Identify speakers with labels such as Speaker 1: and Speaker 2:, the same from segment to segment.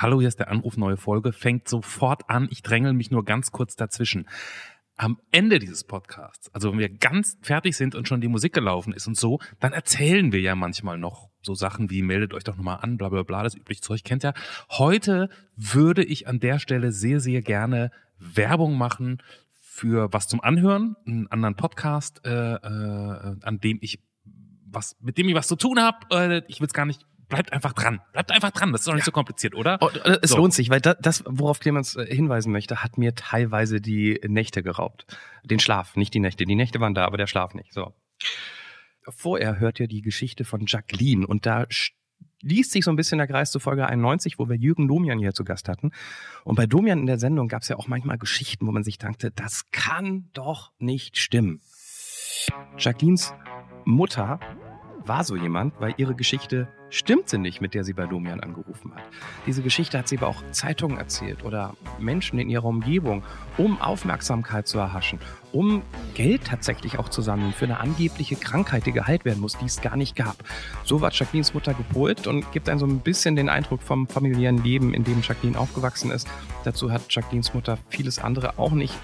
Speaker 1: Hallo, hier ist der Anruf, neue Folge, fängt sofort an. Ich drängel mich nur ganz kurz dazwischen. Am Ende dieses Podcasts, also wenn wir ganz fertig sind und schon die Musik gelaufen ist und so, dann erzählen wir ja manchmal noch so Sachen wie meldet euch doch nochmal an, bla bla bla, das übliche Zeug kennt ja. Heute würde ich an der Stelle sehr, sehr gerne Werbung machen für was zum Anhören, einen anderen Podcast, äh, äh, an dem ich was, mit dem ich was zu tun habe. Äh, ich will es gar nicht bleibt einfach dran. Bleibt einfach dran. Das ist doch nicht ja. so kompliziert, oder?
Speaker 2: Oh, äh, es so. lohnt sich, weil das, worauf Clemens äh, hinweisen möchte, hat mir teilweise die Nächte geraubt. Den Schlaf, nicht die Nächte. Die Nächte waren da, aber der Schlaf nicht. So. Vorher hört ihr die Geschichte von Jacqueline und da liest sich so ein bisschen der Kreis zu Folge 91, wo wir Jürgen Domian hier zu Gast hatten. Und bei Domian in der Sendung gab es ja auch manchmal Geschichten, wo man sich dachte, das kann doch nicht stimmen. Jacquelines Mutter war so jemand, weil ihre Geschichte stimmte nicht, mit der sie bei Domian angerufen hat. Diese Geschichte hat sie aber auch Zeitungen erzählt oder Menschen in ihrer Umgebung, um Aufmerksamkeit zu erhaschen, um Geld tatsächlich auch zu sammeln für eine angebliche Krankheit, die geheilt werden muss, die es gar nicht gab. So war Jacquelines Mutter gepolt und gibt einen so ein bisschen den Eindruck vom familiären Leben, in dem Jacqueline aufgewachsen ist. Dazu hat Jacquelines Mutter vieles andere auch nicht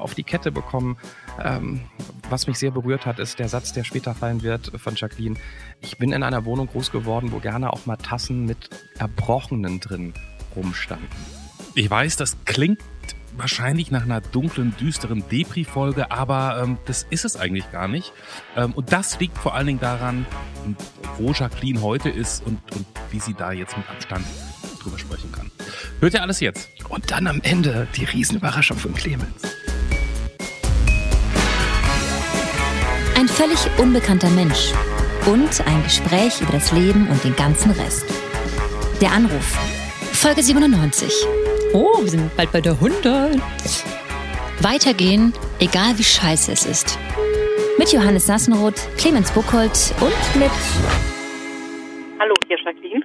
Speaker 2: auf die Kette bekommen. Ähm, was mich sehr berührt hat, ist der Satz, der später fallen wird von Jacqueline. Ich bin in einer Wohnung groß geworden, wo gerne auch mal Tassen mit Erbrochenen drin rumstanden.
Speaker 1: Ich weiß, das klingt wahrscheinlich nach einer dunklen, düsteren Depri-Folge, aber ähm, das ist es eigentlich gar nicht. Ähm, und das liegt vor allen Dingen daran, wo Jacqueline heute ist und, und wie sie da jetzt mit Abstand drüber sprechen kann. Hört ihr alles jetzt?
Speaker 2: Und dann am Ende die Riesenüberraschung von Clemens.
Speaker 3: Ein völlig unbekannter Mensch und ein Gespräch über das Leben und den ganzen Rest. Der Anruf. Folge 97.
Speaker 4: Oh, wir sind bald bei der 100.
Speaker 3: Weitergehen, egal wie scheiße es ist. Mit Johannes Sassenroth, Clemens Buchholz und mit.
Speaker 5: Hallo, hier Jacqueline.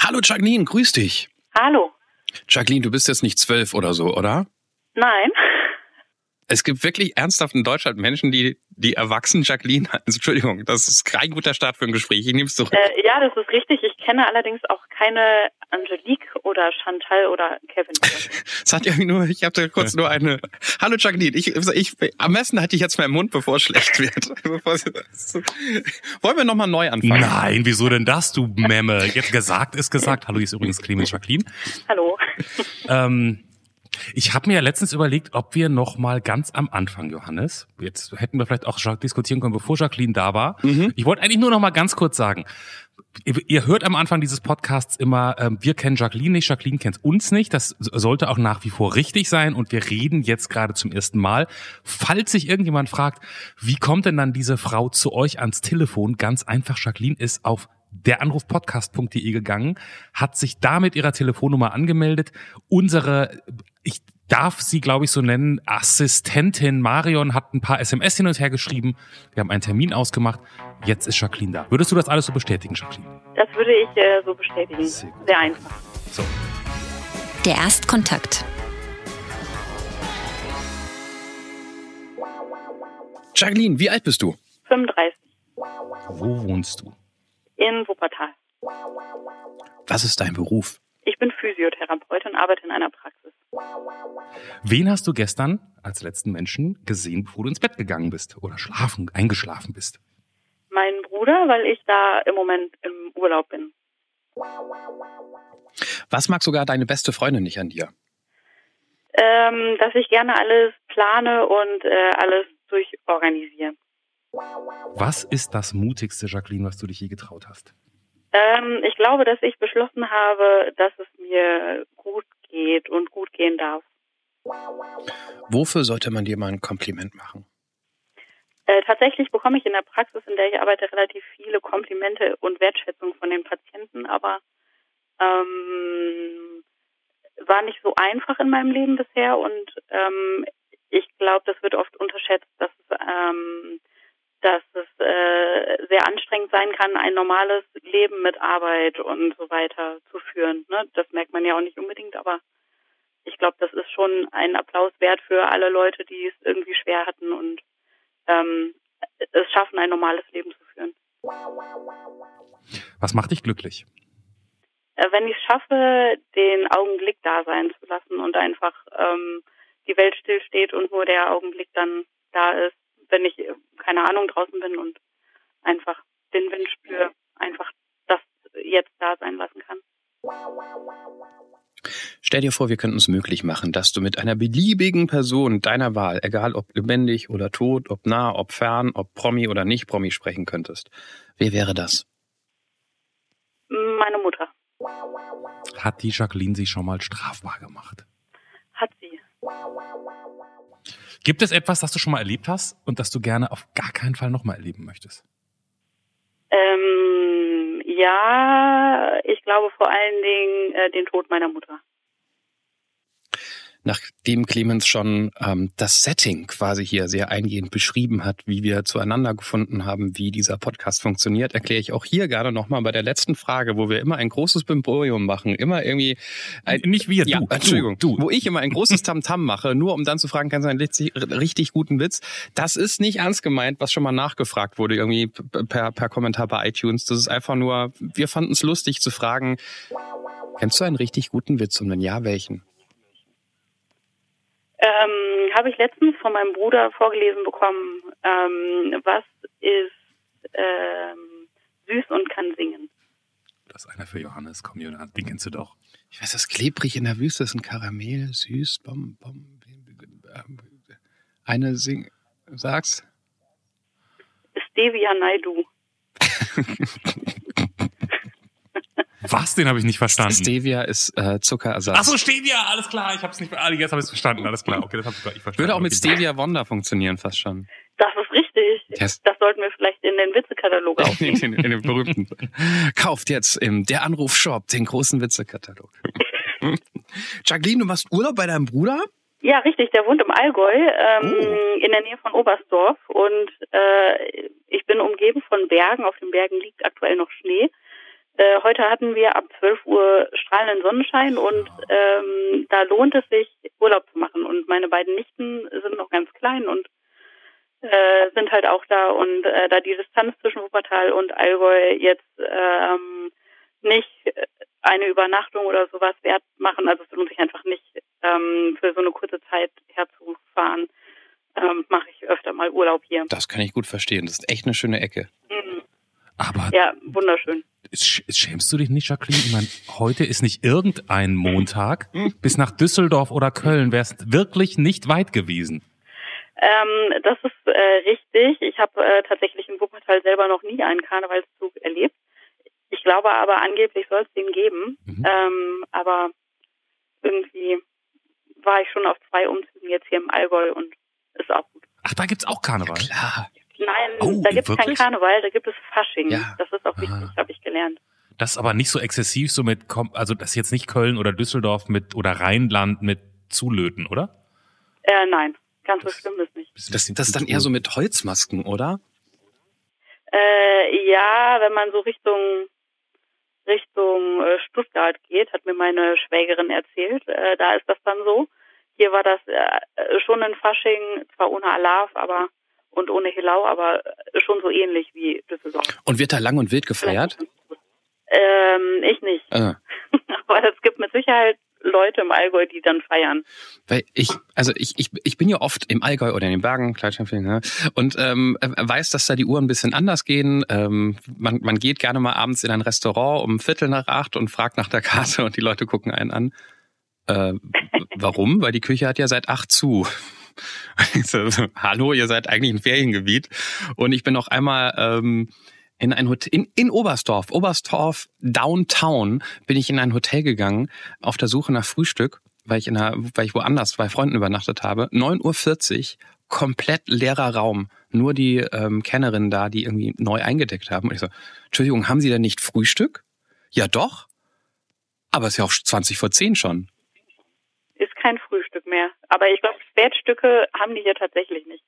Speaker 2: Hallo Jacqueline, grüß dich.
Speaker 5: Hallo.
Speaker 2: Jacqueline, du bist jetzt nicht zwölf oder so, oder?
Speaker 5: Nein.
Speaker 2: Es gibt wirklich ernsthaft in Deutschland Menschen, die die erwachsen Jacqueline, also Entschuldigung, das ist kein guter Start für ein Gespräch. Ich nehme es zurück.
Speaker 5: Äh, ja, das ist richtig. Ich kenne allerdings auch keine Angelique oder Chantal oder Kevin.
Speaker 2: Es hat irgendwie nur, ich hatte kurz nur eine. Hallo Jacqueline, ich, ich am besten hatte ich jetzt meinen Mund, bevor es schlecht wird. Wollen wir nochmal neu anfangen?
Speaker 1: Nein, wieso denn das, du Memme? Jetzt gesagt ist gesagt. Hallo, hier ist übrigens Clemens Jacqueline.
Speaker 5: Hallo.
Speaker 1: Ähm, ich habe mir ja letztens überlegt, ob wir noch mal ganz am Anfang, Johannes, jetzt hätten wir vielleicht auch diskutieren können, bevor Jacqueline da war. Mhm. Ich wollte eigentlich nur noch mal ganz kurz sagen, ihr hört am Anfang dieses Podcasts immer, ähm, wir kennen Jacqueline nicht, Jacqueline kennt uns nicht. Das sollte auch nach wie vor richtig sein und wir reden jetzt gerade zum ersten Mal. Falls sich irgendjemand fragt, wie kommt denn dann diese Frau zu euch ans Telefon? Ganz einfach, Jacqueline ist auf deranrufpodcast.de gegangen, hat sich da mit ihrer Telefonnummer angemeldet. Unsere, ich darf sie, glaube ich, so nennen, Assistentin Marion hat ein paar SMS hin und her geschrieben. Wir haben einen Termin ausgemacht. Jetzt ist Jacqueline da. Würdest du das alles so bestätigen, Jacqueline?
Speaker 5: Das würde ich äh, so bestätigen. Sehr, Sehr einfach. So.
Speaker 3: Der Erstkontakt.
Speaker 2: Jacqueline, wie alt bist du?
Speaker 5: 35.
Speaker 1: Wo wohnst du?
Speaker 5: In Wuppertal.
Speaker 2: Was ist dein Beruf?
Speaker 5: Ich bin Physiotherapeutin und arbeite in einer Praxis.
Speaker 1: Wen hast du gestern als letzten Menschen gesehen, bevor du ins Bett gegangen bist oder schlafen, eingeschlafen bist?
Speaker 5: Meinen Bruder, weil ich da im Moment im Urlaub bin.
Speaker 2: Was mag sogar deine beste Freundin nicht an dir?
Speaker 5: Ähm, dass ich gerne alles plane und äh, alles durchorganisiere.
Speaker 1: Was ist das mutigste, Jacqueline, was du dich je getraut hast?
Speaker 5: Ähm, ich glaube, dass ich beschlossen habe, dass es mir gut geht und gut gehen darf.
Speaker 2: Wofür sollte man dir mal ein Kompliment machen?
Speaker 5: Äh, tatsächlich bekomme ich in der Praxis, in der ich arbeite, relativ viele Komplimente und Wertschätzung von den Patienten, aber ähm, war nicht so einfach in meinem Leben bisher und ähm, ich glaube, das wird oft unterschätzt, dass es ähm, dass es äh, sehr anstrengend sein kann, ein normales Leben mit Arbeit und so weiter zu führen. Ne? Das merkt man ja auch nicht unbedingt, aber ich glaube, das ist schon ein Applaus wert für alle Leute, die es irgendwie schwer hatten und ähm, es schaffen, ein normales Leben zu führen.
Speaker 1: Was macht dich glücklich?
Speaker 5: äh, wenn ich es schaffe, den Augenblick da sein zu lassen und einfach ähm, die Welt stillsteht und nur der Augenblick dann da ist, wenn ich, äh, keine Ahnung, draußen bin und einfach den Wind spüre, einfach das jetzt da sein lassen kann.
Speaker 2: Stell dir vor, wir könnten es möglich machen, dass du mit einer beliebigen Person deiner Wahl, egal ob lebendig oder tot, ob nah, ob fern, ob Promi oder nicht Promi sprechen könntest. Wer wäre das?
Speaker 5: Meine Mutter.
Speaker 1: Hat die Jacqueline sich schon mal strafbar gemacht?
Speaker 5: Hat sie.
Speaker 1: Gibt es etwas, das du schon mal erlebt hast und das du gerne auf gar keinen Fall nochmal erleben möchtest?
Speaker 5: Ähm, ja, ich glaube vor allen Dingen äh, den Tod meiner Mutter
Speaker 2: nachdem Clemens schon ähm, das Setting quasi hier sehr eingehend beschrieben hat, wie wir zueinander gefunden haben, wie dieser Podcast funktioniert, erkläre ich auch hier gerne nochmal bei der letzten Frage, wo wir immer ein großes Bimborium machen, immer irgendwie
Speaker 1: ein, nicht wir,
Speaker 2: ja, du, Entschuldigung, du, wo ich immer ein großes Tamtam -Tam mache, nur um dann zu fragen, kannst du einen richtig, richtig guten Witz? Das ist nicht ernst gemeint, was schon mal nachgefragt wurde, irgendwie per, per Kommentar bei iTunes. Das ist einfach nur, wir fanden es lustig zu fragen, kennst du einen richtig guten Witz? Und wenn ja, welchen?
Speaker 5: Ähm, Habe ich letztens von meinem Bruder vorgelesen bekommen, ähm, was ist ähm, süß und kann singen.
Speaker 1: Das ist einer für Johannes, komm Johannes, den kennst du doch.
Speaker 2: Ich weiß, das klebrig in der Wüste ist ein Karamell, süß, bom, bom. Eine sing, sag's.
Speaker 5: Stevia Naidu.
Speaker 1: Was? Den habe ich nicht verstanden.
Speaker 2: Stevia ist äh, Zuckerersatz.
Speaker 1: Ach so, Stevia, alles klar. Ich habe es nicht. Ah, jetzt habe ich es verstanden. Alles klar. Okay, das habe ich verstanden.
Speaker 2: Würde auch mit Stevia Wonder funktionieren, fast schon.
Speaker 5: Das ist richtig. Yes. Das sollten wir vielleicht in den Witzekatalog aufnehmen.
Speaker 2: in, in, in den berühmten. Kauft jetzt im Der Anruf Shop den großen Witzekatalog. Jacqueline, du machst Urlaub bei deinem Bruder?
Speaker 5: Ja, richtig. Der wohnt im Allgäu, ähm, oh. in der Nähe von Oberstdorf. Und äh, ich bin umgeben von Bergen. Auf den Bergen liegt aktuell noch Schnee. Äh, heute hatten wir ab 12 Uhr strahlenden Sonnenschein und ähm, da lohnt es sich, Urlaub zu machen. Und meine beiden Nichten sind noch ganz klein und äh, sind halt auch da. Und äh, da die Distanz zwischen Wuppertal und Allgäu jetzt ähm, nicht eine Übernachtung oder sowas wert machen, also es lohnt sich einfach nicht, ähm, für so eine kurze Zeit herzufahren, ähm, mache ich öfter mal Urlaub hier.
Speaker 2: Das kann ich gut verstehen. Das ist echt eine schöne Ecke.
Speaker 1: Mhm. Aber
Speaker 5: ja, wunderschön.
Speaker 1: Schämst du dich nicht, Jacqueline? Ich meine, heute ist nicht irgendein Montag. Bis nach Düsseldorf oder Köln wäre es wirklich nicht weit gewesen.
Speaker 5: Ähm, das ist äh, richtig. Ich habe äh, tatsächlich in Wuppertal selber noch nie einen Karnevalszug erlebt. Ich glaube aber, angeblich soll es den geben. Mhm. Ähm, aber irgendwie war ich schon auf zwei Umzügen jetzt hier im Allgäu und ist auch gut.
Speaker 1: Ach, da gibt's auch Karneval?
Speaker 2: Ja, klar.
Speaker 5: Nein, oh, da gibt es kein Karneval, da gibt es Fasching. Ja. Das ist auch wichtig, habe ich gelernt.
Speaker 1: Das ist aber nicht so exzessiv, so mit, also das ist jetzt nicht Köln oder Düsseldorf mit oder Rheinland mit Zulöten, oder?
Speaker 5: Äh, nein, ganz das, so schlimm ist nicht.
Speaker 2: Das, das ist dann eher so mit Holzmasken, oder?
Speaker 5: Äh, ja, wenn man so Richtung Richtung äh, Stuttgart geht, hat mir meine Schwägerin erzählt. Äh, da ist das dann so. Hier war das äh, schon ein Fasching, zwar ohne Alarv, aber und ohne Hilau, aber schon so ähnlich wie Düsseldorf.
Speaker 2: Und wird da lang und wild gefeiert?
Speaker 5: Ähm, ich nicht. Ah. aber es gibt mit Sicherheit Leute im Allgäu, die dann feiern.
Speaker 2: Weil ich, also ich, ich, ich bin ja oft im Allgäu oder in den Bergen, ne? und ähm, weiß, dass da die Uhren ein bisschen anders gehen. Ähm, man, man geht gerne mal abends in ein Restaurant um Viertel nach acht und fragt nach der Karte und die Leute gucken einen an. Äh, warum? Weil die Küche hat ja seit acht zu. Hallo, ihr seid eigentlich ein Feriengebiet. Und ich bin noch einmal ähm, in ein Hotel, in, in Oberstdorf, Oberstdorf Downtown, bin ich in ein Hotel gegangen auf der Suche nach Frühstück, weil ich in einer, weil ich woanders bei Freunden übernachtet habe. 9.40 Uhr, komplett leerer Raum. Nur die ähm, Kennerinnen da, die irgendwie neu eingedeckt haben. Und ich so, Entschuldigung, haben Sie denn nicht Frühstück? Ja doch. Aber es ist ja auch 20 vor 10 schon
Speaker 5: ist kein Frühstück mehr. Aber ich glaube, Spätstücke haben die hier tatsächlich nicht.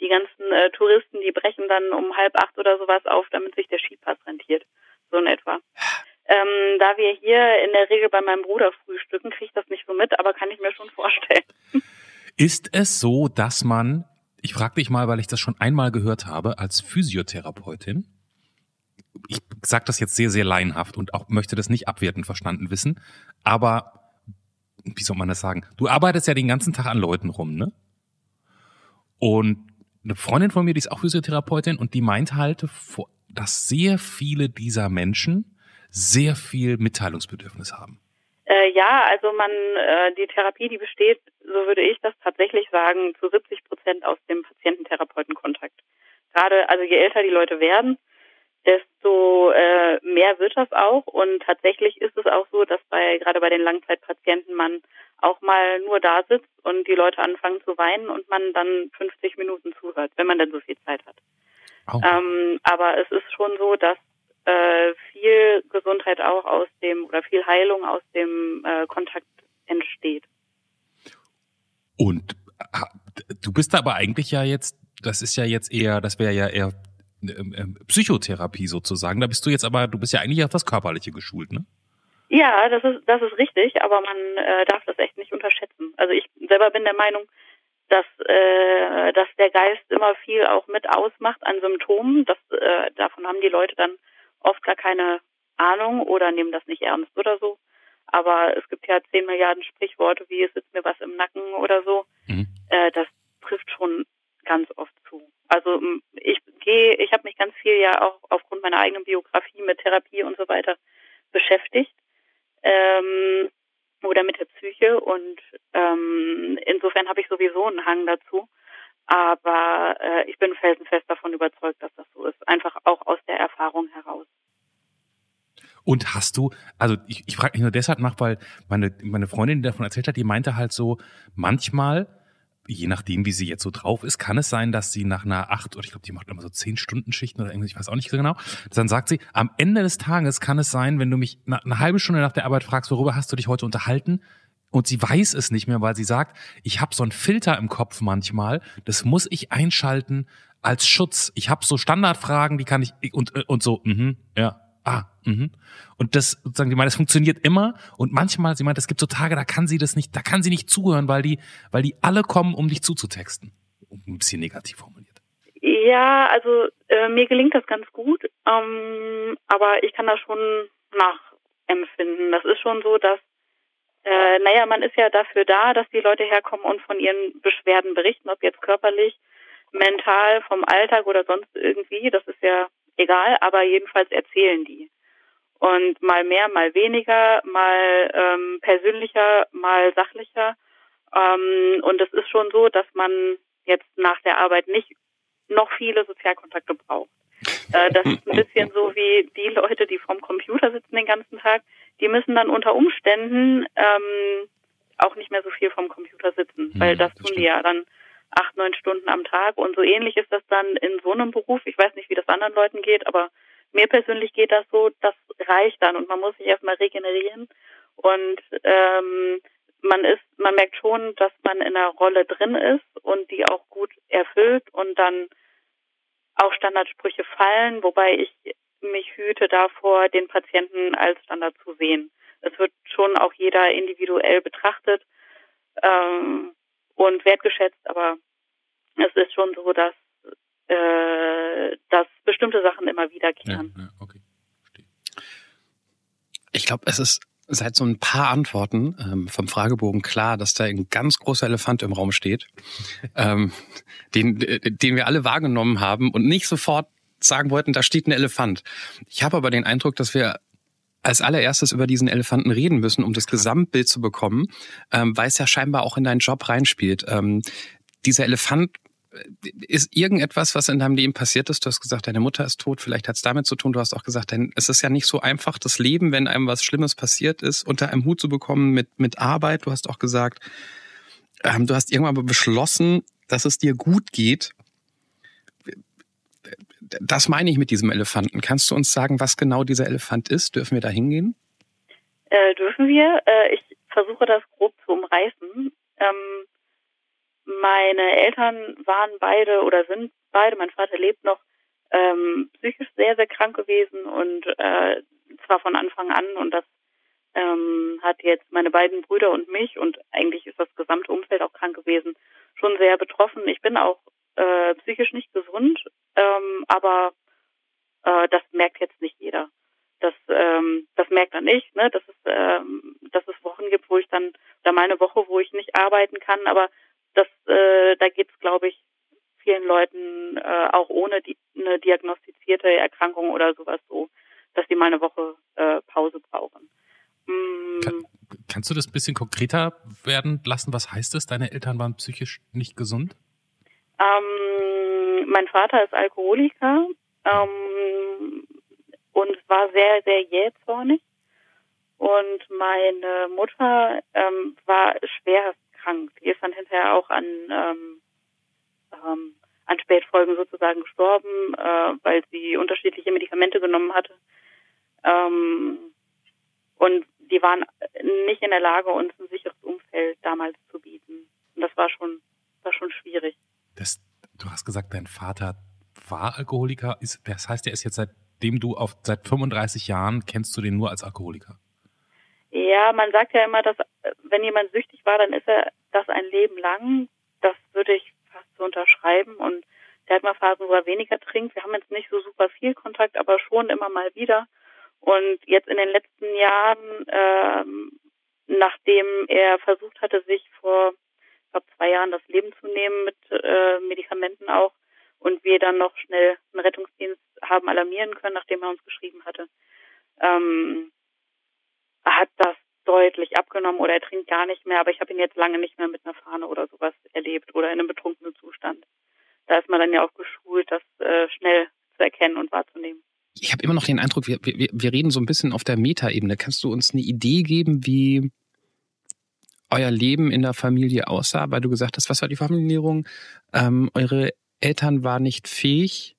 Speaker 5: Die ganzen äh, Touristen, die brechen dann um halb acht oder sowas auf, damit sich der Skipass rentiert. So in etwa. Ähm, da wir hier in der Regel bei meinem Bruder frühstücken, kriege ich das nicht so mit, aber kann ich mir schon vorstellen.
Speaker 1: Ist es so, dass man, ich frage dich mal, weil ich das schon einmal gehört habe, als Physiotherapeutin ich sage das jetzt sehr, sehr laienhaft und auch möchte das nicht abwertend verstanden wissen, aber wie soll man das sagen? Du arbeitest ja den ganzen Tag an Leuten rum, ne? Und eine Freundin von mir, die ist auch Physiotherapeutin und die meint halt, dass sehr viele dieser Menschen sehr viel Mitteilungsbedürfnis haben.
Speaker 5: Äh, ja, also man, äh, die Therapie, die besteht, so würde ich das tatsächlich sagen, zu 70 Prozent aus dem Patienten-Therapeuten-Kontakt. Gerade, also je älter die Leute werden, desto äh, mehr wird das auch. Und tatsächlich ist es auch so, dass bei gerade bei den Langzeitpatienten man auch mal nur da sitzt und die Leute anfangen zu weinen und man dann 50 Minuten zuhört, wenn man dann so viel Zeit hat. Oh. Ähm, aber es ist schon so, dass äh, viel Gesundheit auch aus dem oder viel Heilung aus dem äh, Kontakt entsteht.
Speaker 1: Und du bist aber eigentlich ja jetzt, das ist ja jetzt eher, das wäre ja eher Psychotherapie sozusagen. Da bist du jetzt aber, du bist ja eigentlich auf das Körperliche geschult, ne?
Speaker 5: Ja, das ist, das ist richtig, aber man äh, darf das echt nicht unterschätzen. Also ich selber bin der Meinung, dass, äh, dass der Geist immer viel auch mit ausmacht an Symptomen. Das, äh, davon haben die Leute dann oft gar keine Ahnung oder nehmen das nicht ernst oder so. Aber es gibt ja zehn Milliarden Sprichworte, wie es sitzt mir was im Nacken oder so. Mhm. Äh, das trifft schon ganz oft zu. Also ich gehe, ich habe mich ganz viel ja auch aufgrund meiner eigenen Biografie mit Therapie und so weiter beschäftigt ähm, oder mit der Psyche und ähm, insofern habe ich sowieso einen Hang dazu. Aber äh, ich bin felsenfest davon überzeugt, dass das so ist. Einfach auch aus der Erfahrung heraus.
Speaker 1: Und hast du, also ich, ich frage mich nur deshalb nach, weil meine, meine Freundin, die davon erzählt hat, die meinte halt so, manchmal je nachdem, wie sie jetzt so drauf ist, kann es sein, dass sie nach einer acht oder ich glaube, die macht immer so zehn Stunden Schichten oder irgendwas, ich weiß auch nicht so genau. Dann sagt sie, am Ende des Tages kann es sein, wenn du mich eine halbe Stunde nach der Arbeit fragst, worüber hast du dich heute unterhalten? Und sie weiß es nicht mehr, weil sie sagt, ich habe so einen Filter im Kopf manchmal, das muss ich einschalten als Schutz. Ich habe so Standardfragen, die kann ich und und so, mhm, ja, ah, mhm. Und das sozusagen, die meint, das funktioniert immer und manchmal, sie meint, es gibt so Tage, da kann sie das nicht, da kann sie nicht zuhören, weil die, weil die alle kommen, um dich zuzutexten. Ein bisschen negativ formuliert.
Speaker 5: Ja, also äh, mir gelingt das ganz gut, ähm, aber ich kann das schon nachempfinden. Das ist schon so, dass äh, naja, man ist ja dafür da, dass die Leute herkommen und von ihren Beschwerden berichten, ob jetzt körperlich, mental, vom Alltag oder sonst irgendwie. Das ist ja egal, aber jedenfalls erzählen die. Und mal mehr, mal weniger, mal ähm, persönlicher, mal sachlicher. Ähm, und es ist schon so, dass man jetzt nach der Arbeit nicht noch viele Sozialkontakte braucht. Äh, das ist ein bisschen so wie die Leute, die vorm Computer sitzen den ganzen Tag. Die müssen dann unter Umständen ähm, auch nicht mehr so viel vom Computer sitzen, weil das, das tun die ja dann acht, neun Stunden am Tag. Und so ähnlich ist das dann in so einem Beruf. Ich weiß nicht, wie das anderen Leuten geht, aber mir persönlich geht das so, das reicht dann und man muss sich erstmal regenerieren. Und ähm, man ist, man merkt schon, dass man in einer Rolle drin ist und die auch gut erfüllt und dann auch Standardsprüche fallen, wobei ich mich hüte davor, den Patienten als Standard zu sehen. Es wird schon auch jeder individuell betrachtet. Ähm, und wertgeschätzt, aber es ist schon so, dass, äh, dass bestimmte Sachen immer wiederkehren. Ja, ja, okay. Verstehe.
Speaker 2: Ich glaube, es ist seit so ein paar Antworten ähm, vom Fragebogen klar, dass da ein ganz großer Elefant im Raum steht, ähm, den, den wir alle wahrgenommen haben und nicht sofort sagen wollten, da steht ein Elefant. Ich habe aber den Eindruck, dass wir als allererstes über diesen Elefanten reden müssen, um das Gesamtbild zu bekommen, ähm, weil es ja scheinbar auch in deinen Job reinspielt. Ähm, dieser Elefant äh, ist irgendetwas, was in deinem Leben passiert ist. Du hast gesagt, deine Mutter ist tot. Vielleicht hat es damit zu tun. Du hast auch gesagt, denn es ist ja nicht so einfach, das Leben, wenn einem was Schlimmes passiert ist, unter einem Hut zu bekommen mit, mit Arbeit. Du hast auch gesagt, ähm, du hast irgendwann aber beschlossen, dass es dir gut geht das meine ich mit diesem Elefanten. Kannst du uns sagen, was genau dieser Elefant ist? Dürfen wir da hingehen?
Speaker 5: Äh, dürfen wir. Äh, ich versuche das grob zu umreißen. Ähm, meine Eltern waren beide oder sind beide, mein Vater lebt noch, ähm, psychisch sehr, sehr krank gewesen und äh, zwar von Anfang an und das ähm, hat jetzt meine beiden Brüder und mich und eigentlich ist das gesamte Umfeld auch krank gewesen, schon sehr betroffen. Ich bin auch äh, psychisch nicht gesund, ähm, aber äh, das merkt jetzt nicht jeder. Das, ähm, das merkt er nicht, ne? Dass es, ähm, dass es Wochen gibt, wo ich dann, oder mal eine Woche, wo ich nicht arbeiten kann, aber das, äh, da geht's, glaube ich, vielen Leuten äh, auch ohne die, eine diagnostizierte Erkrankung oder sowas so, dass die mal eine Woche äh, Pause brauchen.
Speaker 1: Mm. Kann, kannst du das ein bisschen konkreter werden lassen? Was heißt das? Deine Eltern waren psychisch nicht gesund?
Speaker 5: Ähm, mein Vater ist Alkoholiker ähm, und war sehr, sehr jähzornig. Und meine Mutter ähm, war schwerst krank. Die ist dann hinterher auch an, ähm, ähm, an Spätfolgen sozusagen gestorben, äh, weil sie unterschiedliche Medikamente genommen hatte. Ähm, und die waren nicht in der Lage, uns ein sicheres Umfeld damals zu bieten. Und das war schon, war schon schwierig.
Speaker 1: Das, du hast gesagt, dein Vater war Alkoholiker. Ist, das heißt, er ist jetzt seitdem du auf seit 35 Jahren kennst du den nur als Alkoholiker?
Speaker 5: Ja, man sagt ja immer, dass wenn jemand süchtig war, dann ist er das ein Leben lang. Das würde ich fast so unterschreiben. Und der hat mal Phasen, wo er weniger trinkt. Wir haben jetzt nicht so super viel Kontakt, aber schon immer mal wieder. Und jetzt in den letzten Jahren, ähm, nachdem er versucht hatte, sich vor glaube zwei Jahren das Leben zu nehmen mit äh, Medikamenten auch und wir dann noch schnell einen Rettungsdienst haben alarmieren können, nachdem er uns geschrieben hatte, ähm, hat das deutlich abgenommen oder er trinkt gar nicht mehr, aber ich habe ihn jetzt lange nicht mehr mit einer Fahne oder sowas erlebt oder in einem betrunkenen Zustand. Da ist man dann ja auch geschult, das äh, schnell zu erkennen und wahrzunehmen.
Speaker 2: Ich habe immer noch den Eindruck, wir, wir, wir reden so ein bisschen auf der Metaebene. Kannst du uns eine Idee geben, wie euer Leben in der Familie aussah, weil du gesagt hast, was war die Formulierung? Ähm, eure Eltern waren nicht fähig,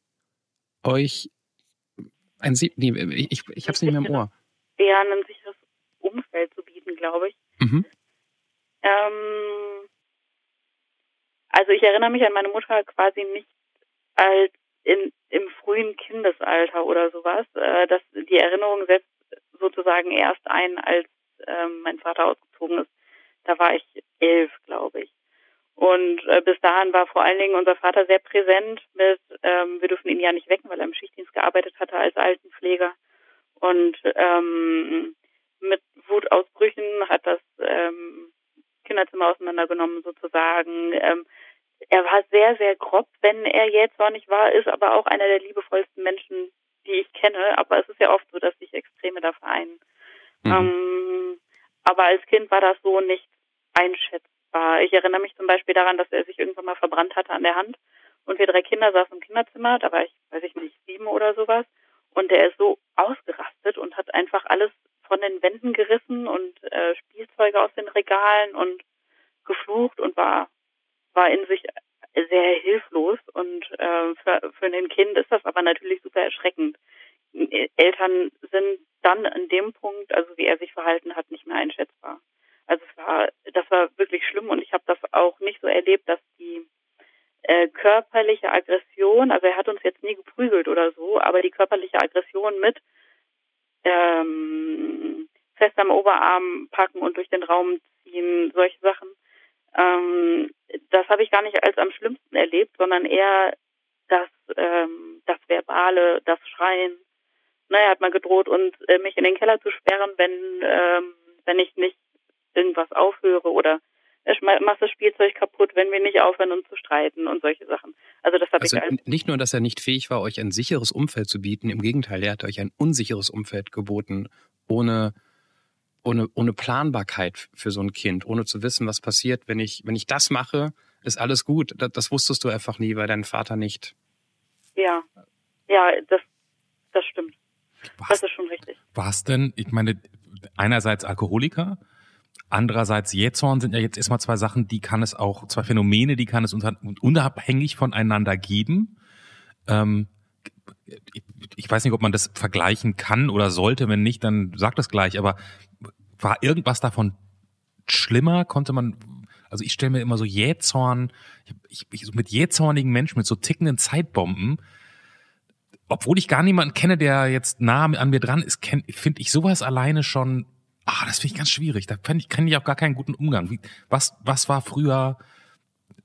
Speaker 2: euch ein Sie nee, ich, ich habe es nicht mehr im Ohr.
Speaker 5: Ja, ein sicheres Umfeld zu bieten, glaube ich. Mhm. Ähm, also ich erinnere mich an meine Mutter quasi nicht als in, im frühen Kindesalter oder sowas. Äh, dass die Erinnerung setzt sozusagen erst ein, als ähm, mein Vater ausgezogen ist. Da war ich elf, glaube ich. Und äh, bis dahin war vor allen Dingen unser Vater sehr präsent mit, ähm, wir dürfen ihn ja nicht wecken, weil er im Schichtdienst gearbeitet hatte als Altenpfleger. Und ähm, mit Wutausbrüchen hat das ähm, Kinderzimmer auseinandergenommen sozusagen. Ähm, er war sehr, sehr grob, wenn er jetzt noch nicht war, ist aber auch einer der liebevollsten Menschen, die ich kenne. Aber es ist ja oft so, dass sich Extreme da vereinen. Mhm. Ähm, aber als Kind war das so nicht einschätzbar. Ich erinnere mich zum Beispiel daran, dass er sich irgendwann mal verbrannt hatte an der Hand und wir drei Kinder saßen im Kinderzimmer, da war ich, weiß ich nicht, sieben oder sowas und der ist so ausgerastet und hat einfach alles von den Wänden gerissen und äh, Spielzeuge aus den Regalen und geflucht und war war in sich sehr hilflos und äh, für, für ein Kind ist das aber natürlich super erschreckend. Eltern sind dann an dem Punkt, also wie er sich verhalten hat, nicht mehr einschätzbar. War, wirklich schlimm und ich habe das auch nicht so erlebt, dass die äh, körperliche Aggression, also er hat uns jetzt nie geprügelt oder so, aber die körperliche Aggression mit ähm, fest am Oberarm packen und durch den Raum ziehen, solche Sachen, ähm, das habe ich gar nicht als am schlimmsten erlebt, sondern eher das, ähm, das Verbale, das Schreien. Naja, hat mal gedroht, uns äh, mich in den Keller zu sperren, wenn ähm, wenn ich nicht irgendwas aufhöre oder ich mach das Spielzeug kaputt, wenn wir nicht aufhören, uns zu streiten und solche Sachen. Also das habe also ich
Speaker 2: als nicht nur, dass er nicht fähig war, euch ein sicheres Umfeld zu bieten, im Gegenteil, er hat euch ein unsicheres Umfeld geboten, ohne ohne, ohne Planbarkeit für so ein Kind, ohne zu wissen, was passiert, wenn ich, wenn ich das mache, ist alles gut. Das, das wusstest du einfach nie, weil dein Vater nicht.
Speaker 5: Ja, ja, das, das stimmt. Was, das ist schon richtig.
Speaker 1: Was denn, ich meine, einerseits Alkoholiker, andererseits Jähzorn sind ja jetzt erstmal zwei Sachen, die kann es auch, zwei Phänomene, die kann es unabhängig voneinander geben. Ähm, ich weiß nicht, ob man das vergleichen kann oder sollte. Wenn nicht, dann sag das gleich. Aber war irgendwas davon schlimmer? Konnte man, also ich stelle mir immer so Jähzorn, ich, ich, so mit jähzornigen Menschen, mit so tickenden Zeitbomben, obwohl ich gar niemanden kenne, der jetzt nah an mir dran ist, finde ich sowas alleine schon, ah, das finde ich ganz schwierig. Da kenne ich, kenn ich auch gar keinen guten Umgang. Wie, was, was war früher,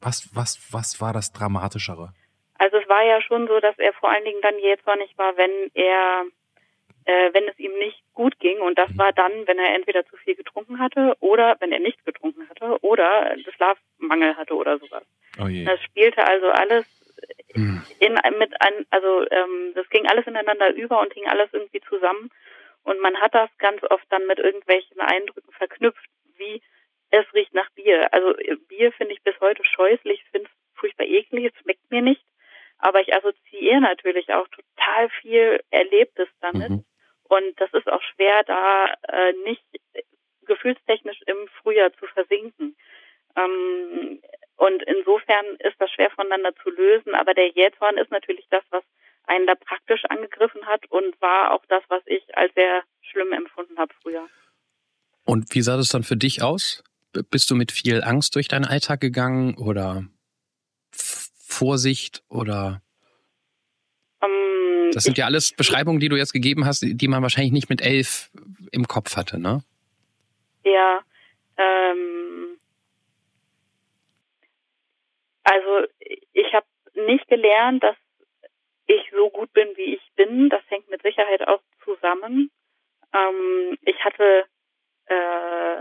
Speaker 1: was, was, was war das Dramatischere?
Speaker 5: Also es war ja schon so, dass er vor allen Dingen dann jähzornig war, wenn er, äh, wenn es ihm nicht gut ging. Und das war dann, wenn er entweder zu viel getrunken hatte oder wenn er nicht getrunken hatte oder Schlafmangel hatte oder sowas.
Speaker 1: Oh.
Speaker 5: Das spielte also alles
Speaker 2: Hm.
Speaker 5: in mit ein, also ähm, das ging alles ineinander über und hing alles irgendwie zusammen. Und man hat das ganz oft dann mit irgendwelchen Eindrücken verknüpft, wie es riecht nach Bier. Also äh, Bier finde ich bis heute scheußlich, finde es furchtbar eklig, es schmeckt mir nicht. Aber ich assoziiere natürlich auch total viel Erlebtes damit.
Speaker 2: Mhm.
Speaker 5: Und das ist auch schwer, da äh, nicht gefühlstechnisch im Frühjahr zu versinken. Ähm, und insofern ist das schwer voneinander zu lösen. Aber der Jähzorn ist natürlich das, was einen da praktisch angegriffen hat und war auch das, was ich als sehr schlimm empfunden habe früher.
Speaker 2: Und wie sah das dann für dich aus? Bist du mit viel Angst durch deinen Alltag gegangen oder Vorsicht oder
Speaker 5: Ähm,
Speaker 2: das sind ja alles Beschreibungen, die du jetzt gegeben hast, die man wahrscheinlich nicht mit elf im Kopf hatte, ne?
Speaker 5: Ja, ähm, also ich habe nicht gelernt, dass ich so gut bin, wie ich bin. Das hängt mit Sicherheit auch zusammen. Ähm, ich hatte äh,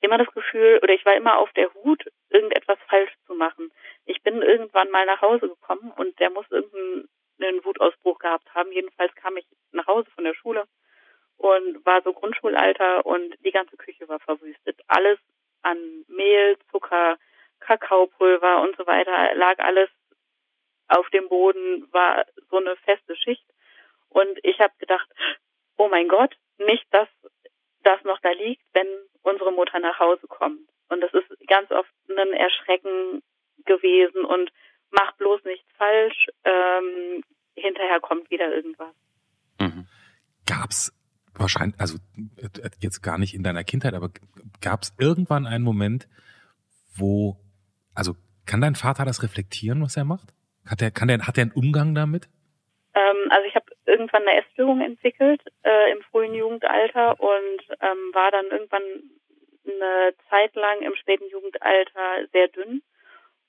Speaker 5: immer das Gefühl, oder ich war immer auf der Hut, irgendetwas falsch zu machen. Ich bin irgendwann mal nach Hause gekommen und der muss irgendeinen Wutausbruch gehabt haben. Jedenfalls kam ich nach Hause von der Schule und war so Grundschulalter und die ganze Küche war verwüstet. Alles an Mehl, Zucker, Kakaopulver und so weiter lag alles auf dem Boden, war so eine feste Schicht. Und ich habe gedacht, oh mein Gott, nicht, dass das noch da liegt, wenn unsere Mutter nach Hause kommt. Und das ist ganz oft ein Erschrecken gewesen und mach bloß nichts falsch, ähm, hinterher kommt wieder irgendwas.
Speaker 2: Mhm.
Speaker 1: Gab's wahrscheinlich, also jetzt gar nicht in deiner Kindheit, aber gab's irgendwann einen Moment, wo, also kann dein Vater das reflektieren, was er macht? Hat er, kann der, hat er einen Umgang damit?
Speaker 5: Ähm, also ich habe irgendwann eine Essstörung entwickelt äh, im frühen Jugendalter und ähm, war dann irgendwann eine Zeit lang im späten Jugendalter sehr dünn.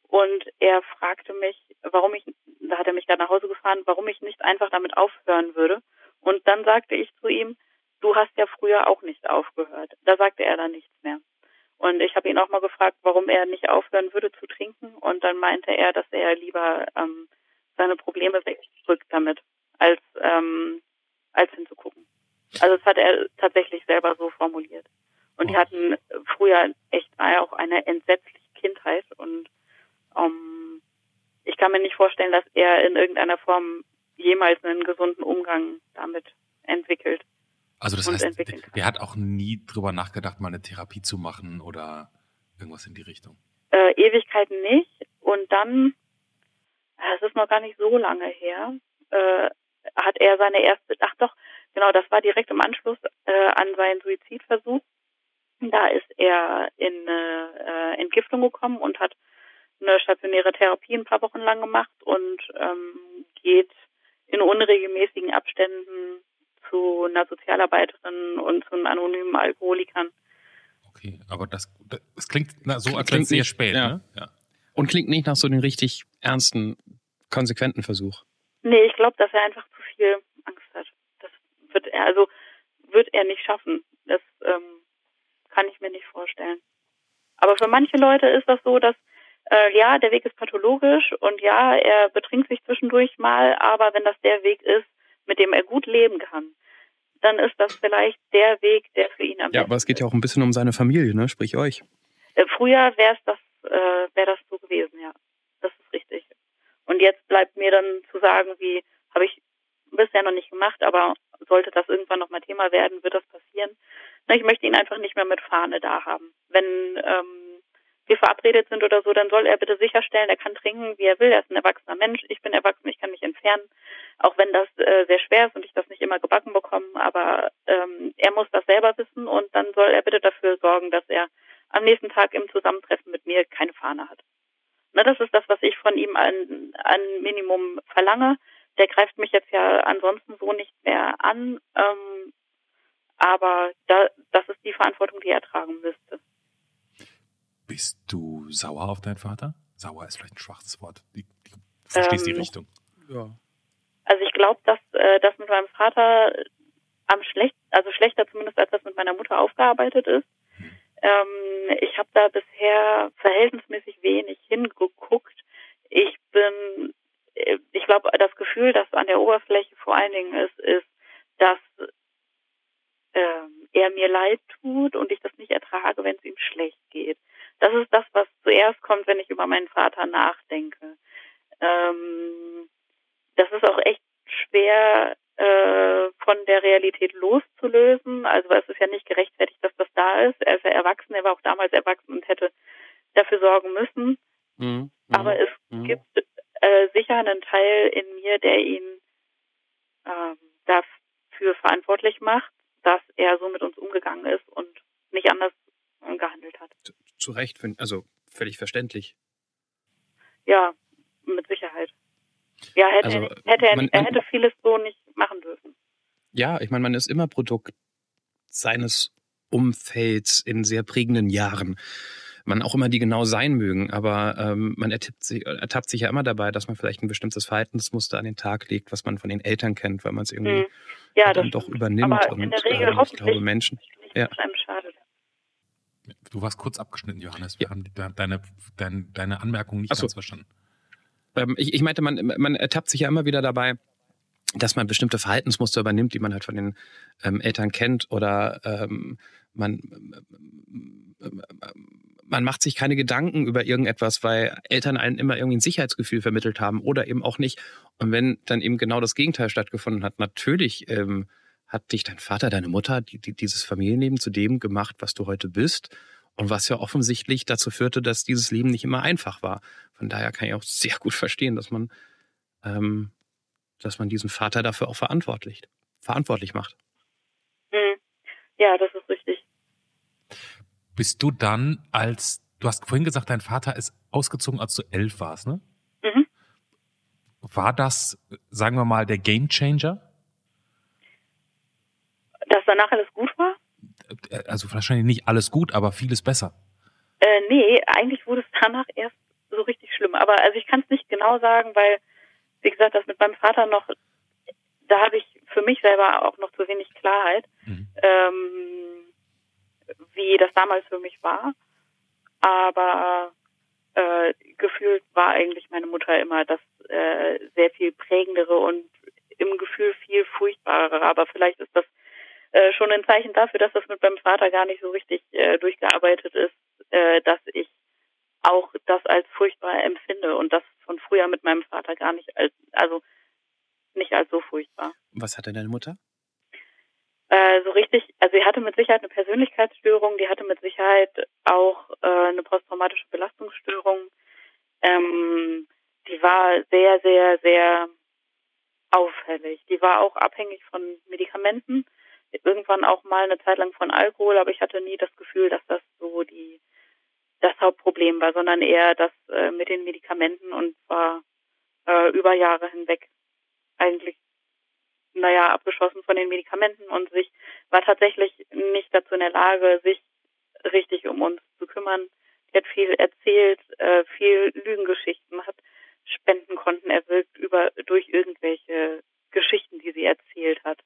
Speaker 5: Und er fragte mich, warum ich, da hat er mich dann nach Hause gefahren, warum ich nicht einfach damit aufhören würde. Und dann sagte ich zu ihm, du hast ja früher auch nicht aufgehört. Da sagte er dann nichts mehr. Und ich habe ihn auch mal gefragt, warum er nicht aufhören würde zu trinken. Und dann meinte er, dass er lieber ähm, seine Probleme wegdrückt damit, als, ähm, als hinzugucken. Also das hat er tatsächlich selber so formuliert. Und die
Speaker 1: Oh.
Speaker 5: hatten früher echt auch eine entsetzliche Kindheit und ähm, ich kann mir nicht vorstellen, dass er in irgendeiner Form jemals einen gesunden Umgang damit entwickelt.
Speaker 1: Also das heißt,
Speaker 5: entwickeln
Speaker 1: der,
Speaker 5: kann.
Speaker 1: der hat auch nie drüber nachgedacht, mal eine Therapie zu machen oder irgendwas in die Richtung.
Speaker 5: Äh, Ewigkeiten nicht. Und dann, äh, es ist noch gar nicht so lange her, äh, hat er seine erste, ach doch, genau, das war direkt im Anschluss äh, an seinen Suizidversuch. Da ist er in äh, äh, Entgiftung gekommen und hat eine stationäre Therapie ein paar Wochen lang gemacht und ähm, geht in unregelmäßigen Abständen zu einer Sozialarbeiterin und zu einem anonymen Alkoholikern.
Speaker 1: Okay, aber das, das, klingt na, so, als
Speaker 2: Klingt
Speaker 1: wäre es sehr
Speaker 2: nicht-
Speaker 1: spät,
Speaker 2: ja.
Speaker 1: ne? Ja.
Speaker 2: Und klingt nicht nach so einem richtig ernsten, konsequenten Versuch.
Speaker 5: Nee, ich glaube, dass er einfach zu viel Angst hat. Das wird er, also wird er nicht schaffen. Das ähm, kann ich mir nicht vorstellen. Aber für manche Leute ist das so, dass äh, ja, der Weg ist pathologisch und ja, er betrinkt sich zwischendurch mal, aber wenn das der Weg ist, mit dem er gut leben kann, dann ist das vielleicht der Weg, der für ihn am
Speaker 2: Ja,
Speaker 5: besten
Speaker 2: aber es geht ja auch ein bisschen um seine Familie, ne? Sprich euch.
Speaker 5: äh, früher wäre das, äh, wäre das so gewesen, ja. Das ist richtig. Und jetzt bleibt mir dann zu sagen, wie habe ich bisher noch nicht gemacht, aber sollte das irgendwann nochmal Thema werden, wird das passieren. Na, ich möchte ihn einfach nicht mehr mit Fahne da haben. Wenn ähm, wir verabredet sind oder so, dann soll er bitte sicherstellen, er kann trinken, wie er will. Er ist ein erwachsener Mensch. Ich bin erwachsen, ich kann mich entfernen. Auch wenn das äh, sehr schwer ist und ich das nicht immer gebacken bekomme, aber ähm, er muss das selber wissen und dann soll er bitte dafür sorgen, dass er am nächsten Tag im Zusammentreffen mit mir keine Fahne hat. Ne, das ist das, was ich von ihm an, an Minimum verlange. Der greift mich jetzt ja ansonsten so nicht mehr an, ähm, aber da, das ist die Verantwortung, die er tragen müsste.
Speaker 1: Bist du sauer auf deinen Vater? Sauer ist vielleicht ein schwaches Wort. Die, die verstehst die
Speaker 5: Ähm,
Speaker 1: Richtung.
Speaker 2: Ja.
Speaker 5: Also ich glaube, dass äh, das mit meinem Vater am schlecht, also schlechter zumindest als das mit meiner Mutter aufgearbeitet ist. Ähm, ich habe da bisher verhältnismäßig wenig hingeguckt. Ich bin, äh, ich glaube, das Gefühl, das an der Oberfläche vor allen Dingen ist, ist, dass ähm, er mir leid tut und ich das nicht ertrage, wenn es ihm schlecht geht. Das ist das, was zuerst kommt, wenn ich über meinen Vater nachdenke. Ähm, das ist auch echt schwer äh, von der Realität loszulösen. Also es ist ja nicht gerechtfertigt, dass das da ist. Er ist ja erwachsen, er war auch damals erwachsen und hätte dafür sorgen müssen.
Speaker 2: Mhm.
Speaker 5: Aber es
Speaker 2: Mhm.
Speaker 5: gibt äh, sicher einen Teil in mir, der ihn ähm, dafür verantwortlich macht, dass er so mit uns umgegangen ist und nicht anders äh, gehandelt hat.
Speaker 2: Zu Recht, also völlig verständlich.
Speaker 5: Ja, mit Sicherheit. Ja, hätte,
Speaker 2: Also,
Speaker 5: er, hätte er,
Speaker 2: man-
Speaker 5: er hätte vieles so nicht machen dürfen.
Speaker 2: Ja, ich meine, man ist immer Produkt seines Umfelds in sehr prägenden Jahren. Man auch immer die genau sein mögen, aber ähm, man ertappt sich, ertappt sich ja immer dabei, dass man vielleicht ein bestimmtes Verhaltensmuster an den Tag legt, was man von den Eltern kennt, weil man es irgendwie
Speaker 5: Hm. Ja,
Speaker 2: dann doch übernimmt.
Speaker 5: Aber
Speaker 2: und
Speaker 5: in der Regel
Speaker 2: ähm, ich glaube, Menschen, Ja.
Speaker 5: dass es einem schadet.
Speaker 1: Du warst kurz abgeschnitten, Johannes. Wir
Speaker 2: Ja.
Speaker 1: haben deine, deine, deine Anmerkung nicht
Speaker 2: so.
Speaker 1: ganz verstanden.
Speaker 2: Ähm, ich, ich meinte, man, man ertappt sich ja immer wieder dabei, dass man bestimmte Verhaltensmuster übernimmt, die man halt von den ähm, Eltern kennt oder ähm, man, man macht sich keine Gedanken über irgendetwas, weil Eltern einen immer irgendwie ein Sicherheitsgefühl vermittelt haben oder eben auch nicht. Und wenn dann eben genau das Gegenteil stattgefunden hat, natürlich ähm, hat dich dein Vater, deine Mutter, die, die, dieses Familienleben zu dem gemacht, was du heute bist. Und was ja offensichtlich dazu führte, dass dieses Leben nicht immer einfach war. Von daher kann ich auch sehr gut verstehen, dass man, ähm, dass man diesen Vater dafür auch verantwortlich, verantwortlich macht.
Speaker 5: Hm. Ja, das ist richtig.
Speaker 1: Bist du dann als, du hast vorhin gesagt, dein Vater ist ausgezogen, als du elf warst, ne?
Speaker 5: Mhm.
Speaker 1: War das, sagen wir mal, der Gamechanger?
Speaker 5: Dass danach alles gut war?
Speaker 1: Also wahrscheinlich nicht alles gut, aber vieles besser.
Speaker 5: Äh, nee, eigentlich wurde es danach erst so richtig schlimm. Aber also ich kann es nicht genau sagen, weil, wie gesagt, das mit meinem Vater noch, da habe ich für mich selber auch noch zu wenig Klarheit,
Speaker 1: Mhm.
Speaker 5: ähm, wie das damals für mich war. Aber äh, gefühlt war eigentlich meine Mutter immer das äh, sehr viel prägendere und im Gefühl viel furchtbarere. Aber vielleicht ist das äh, schon ein Zeichen dafür, dass das mit meinem Vater gar nicht so richtig äh, durchgearbeitet ist, äh, dass ich auch das als furchtbar empfinde und das von früher mit meinem Vater gar nicht als, also nicht als so furchtbar.
Speaker 2: Was hatte deine Mutter?
Speaker 5: Äh, so richtig, also sie hatte mit Sicherheit eine Persönlichkeitsstörung, die hatte mit Sicherheit auch äh, eine posttraumatische Belastungsstörung. Ähm, die war sehr, sehr, sehr auffällig. Die war auch abhängig von Medikamenten, irgendwann auch mal eine Zeit lang von Alkohol, aber ich hatte nie das Gefühl, dass das so die das Hauptproblem war, sondern eher das äh, mit den Medikamenten und war äh, über Jahre hinweg eigentlich naja, abgeschossen von den Medikamenten und sich war tatsächlich nicht dazu in der Lage, sich richtig um uns zu kümmern. Die hat viel erzählt, äh, viel Lügengeschichten, hat Spendenkonten erwirkt über durch irgendwelche Geschichten, die sie erzählt hat.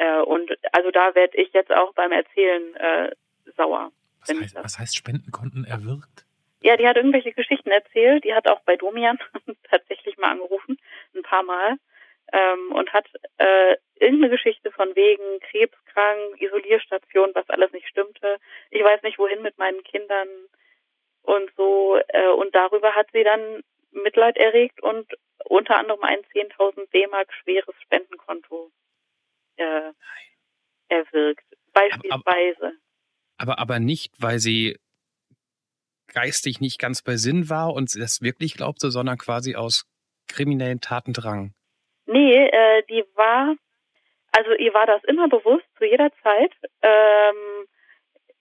Speaker 5: Äh, und also da werde ich jetzt auch beim Erzählen äh, sauer.
Speaker 1: Was heißt,
Speaker 5: das-
Speaker 1: was heißt Spendenkonten erwirkt?
Speaker 5: Ja, die hat irgendwelche Geschichten erzählt. Die hat auch bei Domian tatsächlich mal angerufen, ein paar Mal, ähm, und hat äh, irgendeine Geschichte von wegen krebskrank, Isolierstation, was alles nicht stimmte. Ich weiß nicht, wohin mit meinen Kindern und so. Äh, und darüber hat sie dann Mitleid erregt und unter anderem ein 10.000 D-Mark schweres Spendenkonto äh, erwirkt. Beispielsweise.
Speaker 2: Aber, aber nicht, weil sie geistig nicht ganz bei Sinn war und das wirklich glaubte, sondern quasi aus kriminellen Tatendrang.
Speaker 5: Nee, äh, die war, also ihr war das immer bewusst, zu jeder Zeit, ähm,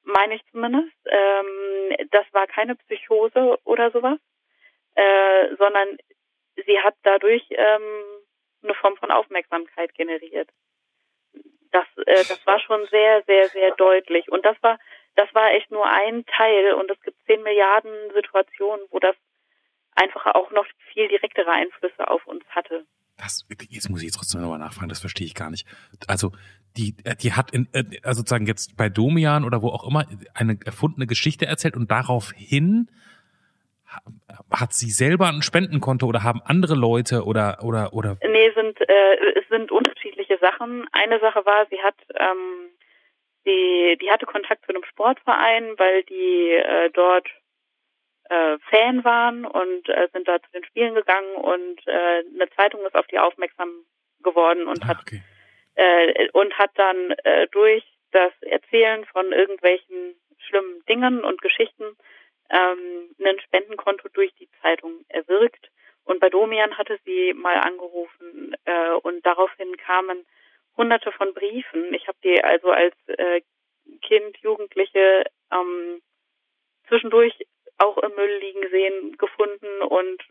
Speaker 5: meine ich zumindest. Ähm, das war keine Psychose oder sowas, äh, sondern sie hat dadurch ähm, eine Form von Aufmerksamkeit generiert. Das, äh, das war schon sehr, sehr, sehr deutlich. Und das war, das war echt nur ein Teil. Und es gibt zehn Milliarden Situationen, wo das einfach auch noch viel direktere Einflüsse auf uns hatte.
Speaker 1: Das, jetzt muss ich trotzdem nochmal nachfragen, das verstehe ich gar nicht. Also, die, die hat in, äh, also sozusagen jetzt bei Domian oder wo auch immer eine erfundene Geschichte erzählt und daraufhin hat sie selber ein Spendenkonto oder haben andere Leute oder oder oder
Speaker 5: Nee, sind äh, es sind unterschiedliche Sachen. Eine Sache war, sie hat ähm, die die hatte Kontakt zu einem Sportverein, weil die äh, dort äh, Fan waren und äh, sind da zu den Spielen gegangen und äh, eine Zeitung ist auf die aufmerksam geworden und
Speaker 1: Ah,
Speaker 5: hat
Speaker 1: okay.
Speaker 5: äh, und hat dann äh, durch das Erzählen von irgendwelchen schlimmen Dingen und Geschichten ähm, ein Spendenkonto durch die Zeitung erwirkt. Und bei Domian hatte sie mal angerufen äh, und daraufhin kamen hunderte von Briefen. Ich habe die also als äh, Kind, Jugendliche ähm, zwischendurch auch im Müll liegen sehen, gefunden und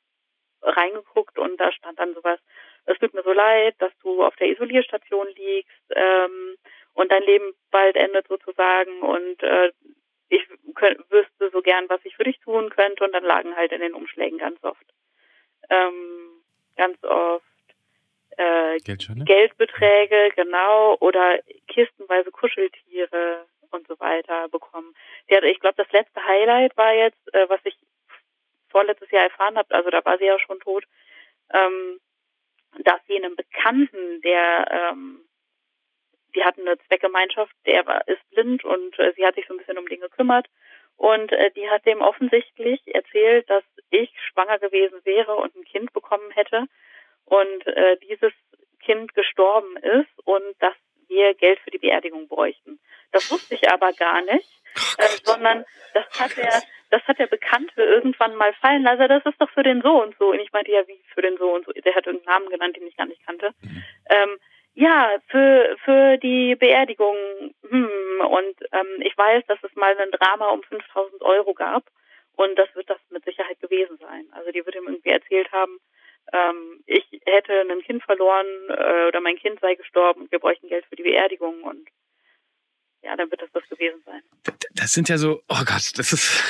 Speaker 5: reingeguckt und da stand dann sowas, es tut mir so leid, dass du auf der Isolierstation liegst ähm, und dein Leben bald endet sozusagen und äh, könnt, wüsste so gern, was ich für dich tun könnte und dann lagen halt in den Umschlägen ganz oft ähm, ganz oft äh? Geldbeträge, genau, oder kistenweise Kuscheltiere und so weiter bekommen. Sie ich glaube, das letzte Highlight war jetzt, äh, was ich vorletztes Jahr erfahren habe, also da war sie ja schon tot, ähm, dass sie einem Bekannten, der, ähm, die hatten eine Zweckgemeinschaft, der war, ist blind und äh, sie hat sich so ein bisschen um den gekümmert und äh, die hat dem offensichtlich erzählt, dass ich schwanger gewesen wäre und ein Kind bekommen hätte und äh, dieses Kind gestorben ist und dass wir Geld für die Beerdigung bräuchten. Das wusste ich aber gar nicht, äh, sondern das hat der, das hat der Bekannte irgendwann mal fallen lassen. Also das ist doch für den so und so. Und ich meinte ja, wie für den so und so. Der hat irgendeinen Namen genannt, den ich gar nicht kannte. Ähm, ja, für für die Beerdigung. Hm, und ähm, ich weiß, dass es mal ein Drama um 5000 Euro gab. Und das wird das mit Sicherheit gewesen sein. Also die wird ihm irgendwie erzählt haben, ähm, ich hätte ein Kind verloren äh, oder mein Kind sei gestorben und wir bräuchten Geld für die Beerdigung und ja, dann wird das das gewesen sein.
Speaker 2: Das sind ja so, oh Gott, das ist,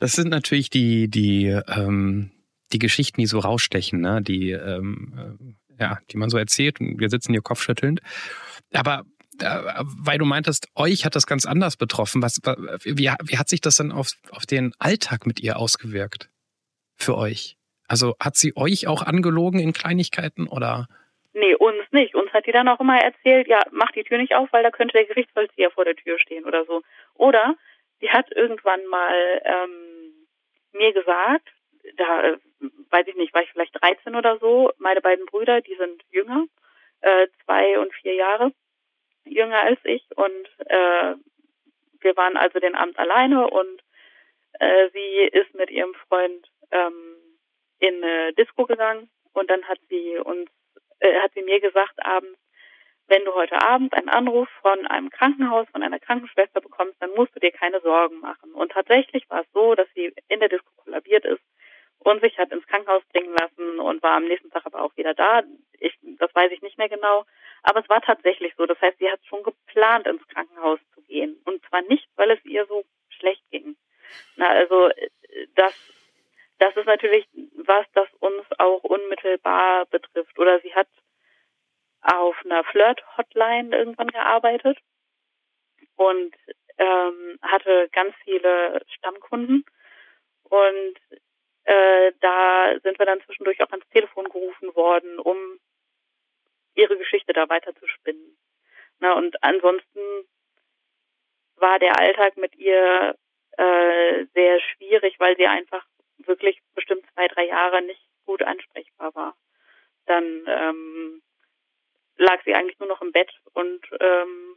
Speaker 2: das sind natürlich die, die, ähm, die Geschichten, die so rausstechen, ne? die, ähm, äh, ja, die man so erzählt und wir sitzen hier kopfschüttelnd. Aber äh, weil du meintest, euch hat das ganz anders betroffen. Was, wie, wie hat sich das dann auf, auf den Alltag mit ihr ausgewirkt? Für euch? Also hat sie euch auch angelogen in Kleinigkeiten oder?
Speaker 5: Nee, uns nicht. Uns hat die dann auch immer erzählt, ja, mach die Tür nicht auf, weil da könnte der Gerichtsvollzieher vor der Tür stehen oder so. Oder sie hat irgendwann mal ähm, mir gesagt, da äh, weiß ich nicht, war ich vielleicht 13 oder so, meine beiden Brüder, die sind jünger, äh, zwei und vier Jahre jünger als ich und äh, wir waren also den Abend alleine und äh, sie ist mit ihrem Freund ähm, in eine Disco gegangen und dann hat sie uns, äh, hat sie mir gesagt abends, wenn du heute Abend einen Anruf von einem Krankenhaus, von einer Krankenschwester bekommst, dann musst du dir keine Sorgen machen. Und tatsächlich war es so, dass sie in der Disco kollabiert ist und sich hat ins Krankenhaus bringen lassen und war am nächsten Tag aber auch wieder da. Ich, das weiß ich nicht mehr genau. Aber es war tatsächlich so. Das heißt, sie hat schon geplant, ins Krankenhaus zu gehen. Und zwar nicht, weil es ihr so schlecht ging. Na, also das, das ist natürlich was, das uns auch unmittelbar betrifft. Oder sie hat auf einer Flirt-Hotline irgendwann gearbeitet und ähm, hatte ganz viele Stammkunden. Und äh, da sind wir dann zwischendurch auch ans Telefon gerufen worden, um ihre Geschichte da weiter zu spinnen. Na, und ansonsten war der Alltag mit ihr äh, sehr schwierig, weil sie einfach wirklich bestimmt zwei, drei Jahre nicht gut ansprechbar war. Dann ähm, lag sie eigentlich nur noch im Bett und ähm,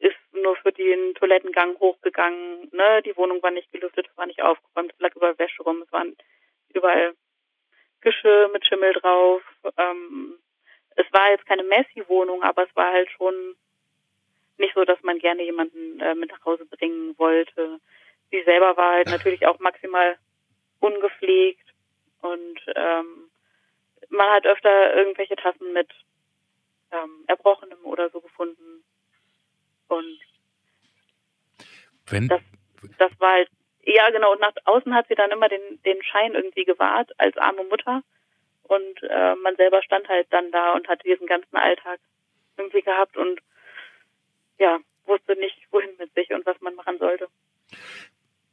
Speaker 5: ist nur für den Toilettengang hochgegangen. Ne? Die Wohnung war nicht gelüftet, war nicht aufgeräumt, es lag überall Wäsche rum, es waren überall Geschirr mit Schimmel drauf. Ähm, es war jetzt keine Messi-Wohnung, aber es war halt schon nicht so, dass man gerne jemanden äh, mit nach Hause bringen wollte. Sie selber war halt natürlich auch maximal ungepflegt und ähm, man hat öfter irgendwelche Tassen mit ähm, Erbrochenem oder so gefunden. Und
Speaker 1: Wenn,
Speaker 5: das, das war halt ja, genau. Und nach außen hat sie dann immer den, den Schein irgendwie gewahrt als arme Mutter. Und äh, man selber stand halt dann da und hat diesen ganzen Alltag irgendwie gehabt und ja, wusste nicht, wohin mit sich und was man machen sollte.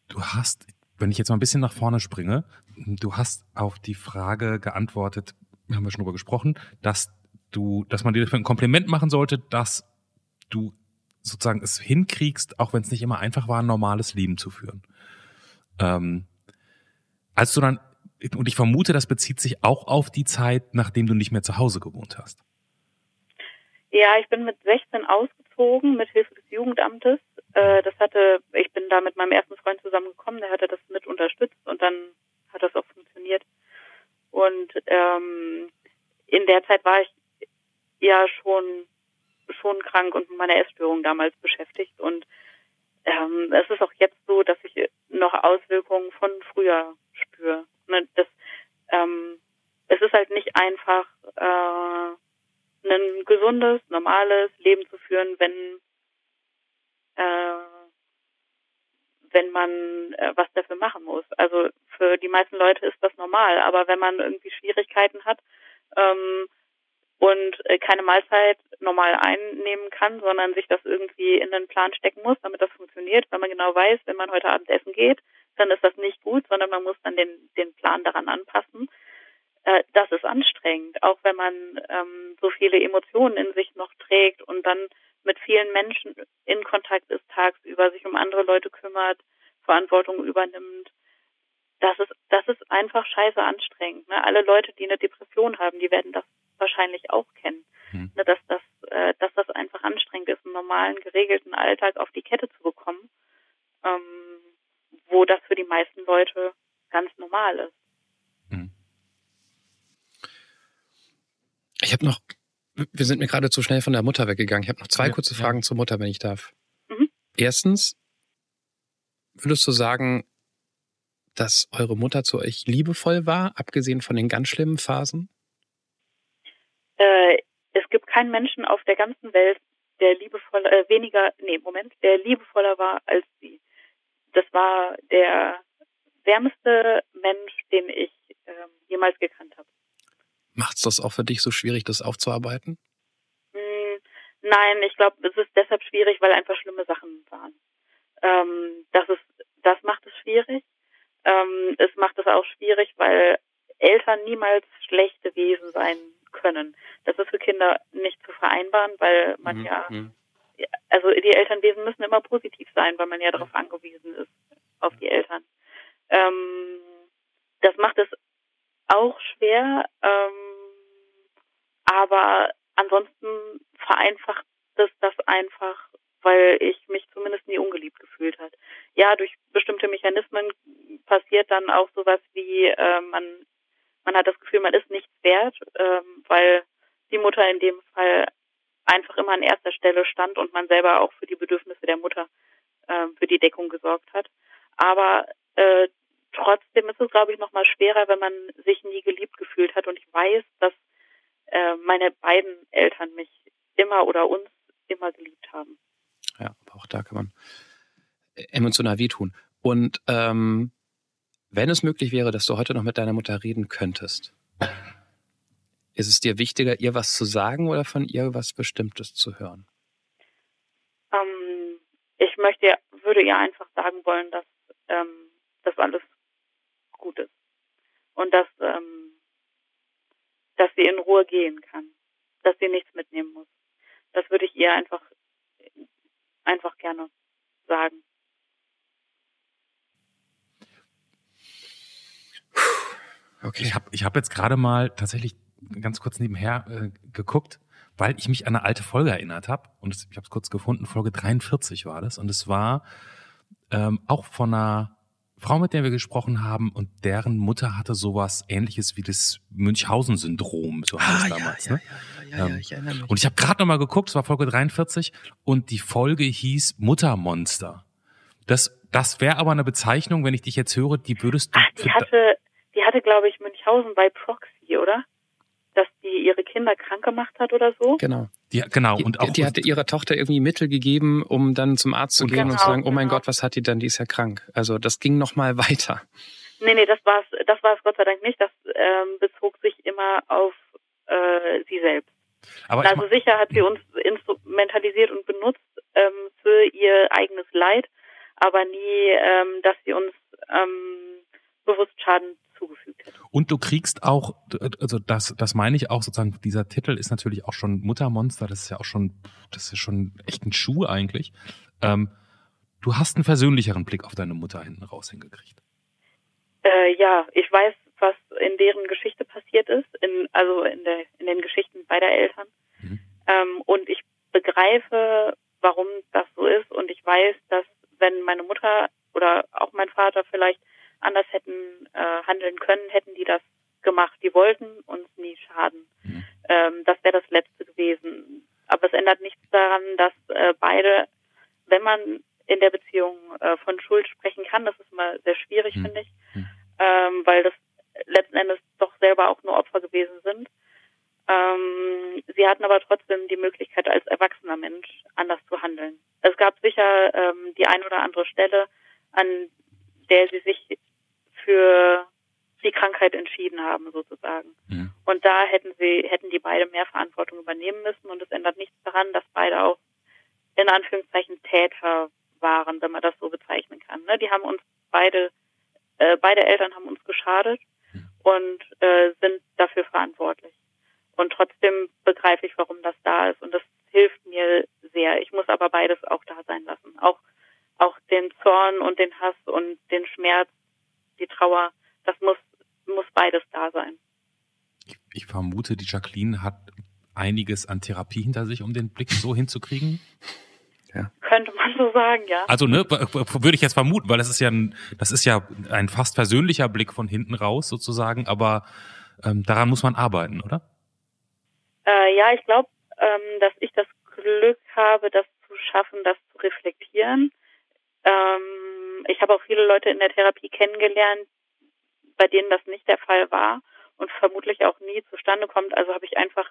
Speaker 1: Du hast, wenn ich jetzt mal ein bisschen nach vorne springe, du hast auf die Frage geantwortet, haben wir schon drüber gesprochen, dass du, dass man dir ein Kompliment machen sollte, dass du sozusagen es hinkriegst, auch wenn es nicht immer einfach war, ein normales Leben zu führen. Ähm, als du dann, und ich vermute, das bezieht sich auch auf die Zeit, nachdem du nicht mehr zu Hause gewohnt hast.
Speaker 5: Ja, ich bin mit 16 ausgezogen mit Hilfe des Jugendamtes. Äh, das hatte, ich bin da mit meinem ersten Freund zusammengekommen, der hatte das mit unterstützt und dann hat das auch funktioniert. Und ähm, in der Zeit war ich ja schon schon krank und mit meiner Essstörung damals beschäftigt und ähm, es ist auch jetzt so, dass ich noch Auswirkungen von früher spüre. Ne, das, ähm, es ist halt nicht einfach äh, ein gesundes, normales Leben zu führen, wenn äh, wenn man äh, was dafür machen muss. Also für die meisten Leute ist das normal, aber wenn man irgendwie Schwierigkeiten hat ähm, und äh, keine Mahlzeit normal einnehmen kann, sondern sich das irgendwie in den Plan stecken muss, damit das funktioniert, weil man genau weiß, wenn man heute Abend essen geht, dann ist das nicht gut, sondern man muss dann den, den Plan daran anpassen. Äh, das ist anstrengend, auch wenn man ähm, so viele Emotionen in sich noch trägt und dann mit vielen Menschen in Kontakt ist tagsüber, sich um andere Leute kümmert, Verantwortung übernimmt. Das ist, das ist einfach scheiße anstrengend. Ne? Alle Leute, die eine Depression haben, die werden das wahrscheinlich auch kennen. Hm. Ne? Dass, das, äh, dass das einfach anstrengend ist, einen normalen, geregelten Alltag auf die Kette zu bekommen, ähm, wo das für die meisten Leute ganz normal ist. Hm.
Speaker 2: Ich habe noch, wir sind mir gerade zu schnell von der Mutter weggegangen. Ich habe noch zwei ja, kurze Fragen ja. zur Mutter, wenn ich darf. Mhm. Erstens, würdest du sagen, dass eure Mutter zu euch liebevoll war, abgesehen von den ganz schlimmen Phasen?
Speaker 5: Äh, es gibt keinen Menschen auf der ganzen Welt, der liebevoller, äh, weniger, nee, Moment, der liebevoller war als sie. Das war der wärmste Mensch, den ich ähm, jemals gekannt habe.
Speaker 2: Macht es das auch für dich so schwierig, das aufzuarbeiten?
Speaker 5: Mm, nein, ich glaube, es ist deshalb schwierig, weil einfach schlimme Sachen waren. Ähm, das ist, das macht es schwierig. Ähm, es macht es auch schwierig, weil Eltern niemals schlechte Wesen sein können. Das ist für Kinder nicht zu vereinbaren, weil man mhm. ja, mhm. also die Elternwesen müssen immer positiv sein, weil man ja darauf angewiesen ist, auf die Eltern. Ähm, das macht es auch schwer, ähm, aber ansonsten vereinfacht es das einfach, weil ich mich zumindest nie ungeliebt gefühlt hat. Ja, durch bestimmte Mechanismen passiert dann auch sowas wie äh, man man hat das Gefühl, man ist nichts wert, ähm, weil die Mutter in dem Fall einfach immer an erster Stelle stand und man selber auch für die Bedürfnisse der Mutter äh, für die Deckung gesorgt hat. Aber äh, trotzdem ist es, glaube ich, noch mal schwerer, wenn man sich nie geliebt gefühlt hat. Und ich weiß, dass äh, meine beiden Eltern mich immer oder uns immer geliebt haben.
Speaker 2: Ja, aber auch da kann man emotional wehtun. Und ähm, wenn es möglich wäre, dass du heute noch mit deiner Mutter reden könntest, ist es dir wichtiger, ihr was zu sagen oder von ihr was Bestimmtes zu hören?
Speaker 5: Ähm, ich möchte, würde ihr einfach sagen wollen, dass ähm, das alles gut ist. Und dass, ähm, dass sie in Ruhe gehen kann. Dass sie nichts mitnehmen muss. Das würde ich ihr einfach, einfach gerne sagen.
Speaker 1: Okay. Ich habe ich hab jetzt gerade mal tatsächlich ganz kurz nebenher äh, geguckt, weil ich mich an eine alte Folge erinnert habe. Und ich habe es kurz gefunden, Folge 43 war das. Und es war ähm, auch von einer Frau, mit der wir gesprochen haben, und deren Mutter hatte sowas ähnliches wie das Münchhausen-Syndrom, so heißt ah, damals. Ja, ne? ja, ja, ja, ja, ich erinnere mich. Und ich habe gerade nochmal geguckt, es war Folge 43, und die Folge hieß Muttermonster. Das, das wäre aber eine Bezeichnung, wenn ich dich jetzt höre, die würdest du.
Speaker 5: Ach, die hatte, hatte, glaube ich, Münchhausen bei Proxy, oder? Dass die ihre Kinder krank gemacht hat oder so.
Speaker 2: Genau.
Speaker 1: Die, genau,
Speaker 2: Die,
Speaker 1: und auch
Speaker 2: die hatte ihrer Tochter irgendwie Mittel gegeben, um dann zum Arzt zu
Speaker 1: Und
Speaker 2: gehen und
Speaker 5: genau,
Speaker 2: zu sagen, oh mein
Speaker 5: genau.
Speaker 2: Gott, was hat die denn? Die ist ja krank. Also das ging noch mal weiter.
Speaker 5: Nee, nee, das war's, das war's Gott sei Dank nicht. Das ähm, bezog sich immer auf äh, sie selbst.
Speaker 1: aber
Speaker 5: Also sicher hat sie uns instrumentalisiert und benutzt ähm, für ihr eigenes Leid, aber nie, ähm, dass sie uns ähm, bewusst Schaden.
Speaker 1: Und du kriegst auch, also das, das meine ich auch sozusagen, dieser Titel ist natürlich auch schon Muttermonster, das ist ja auch schon, das ist schon echt ein Schuh eigentlich. Ähm, du hast einen versöhnlicheren Blick auf deine Mutter hinten raus hingekriegt.
Speaker 5: Äh, ja, ich weiß, was in deren Geschichte passiert ist, in, also in, der, in den Geschichten beider Eltern.
Speaker 1: Mhm.
Speaker 5: Ähm, und ich begreife, warum das so ist. Und ich weiß, dass wenn meine Mutter oder auch mein Vater vielleicht anders hätten äh, handeln können, hätten die das gemacht. Die wollten uns nie schaden.
Speaker 1: Mhm.
Speaker 5: Ähm, das wäre das Letzte gewesen. Aber es ändert nichts daran, dass äh, beide, wenn man in der Beziehung äh, von Schuld sprechen kann, das ist immer sehr schwierig,
Speaker 1: Mhm.
Speaker 5: finde ich,
Speaker 1: Mhm.
Speaker 5: ähm, weil das letzten Endes doch selber auch nur Opfer gewesen sind. Ähm, sie hatten aber trotzdem die Möglichkeit, als erwachsener Mensch anders zu handeln. Es gab sicher ähm, die ein oder andere Stelle, an der sie sich für die Krankheit entschieden haben, sozusagen.
Speaker 1: Mhm.
Speaker 5: Und da hätten sie, hätten die beide mehr Verantwortung übernehmen müssen und es ändert nichts daran, dass beide auch in Anführungszeichen Täter waren, wenn man das so bezeichnen kann. Ne? Die haben uns beide, äh, beide Eltern haben uns geschadet und äh, sind dafür verantwortlich. Und trotzdem begreife ich, warum das da ist und das hilft mir sehr. Ich muss aber beides auch da sein lassen. Auch, auch den Zorn und den Hass und den Schmerz, die Trauer, das muss, muss beides da sein.
Speaker 1: Ich, ich vermute, die Jacqueline hat einiges an Therapie hinter sich, um den Blick so hinzukriegen.
Speaker 5: Könnte man so sagen, ja.
Speaker 1: Also, ne, würde ich jetzt vermuten, weil das ist ja ein, das ist ja ein fast persönlicher Blick von hinten raus sozusagen, aber ähm, daran muss man arbeiten, oder?
Speaker 5: Äh, ja, ich glaube, ähm, dass ich das Glück habe, das zu schaffen, das zu reflektieren. Ähm, ich habe auch viele Leute in der Therapie kennengelernt, bei denen das nicht der Fall war und vermutlich auch nie zustande kommt. Also habe ich einfach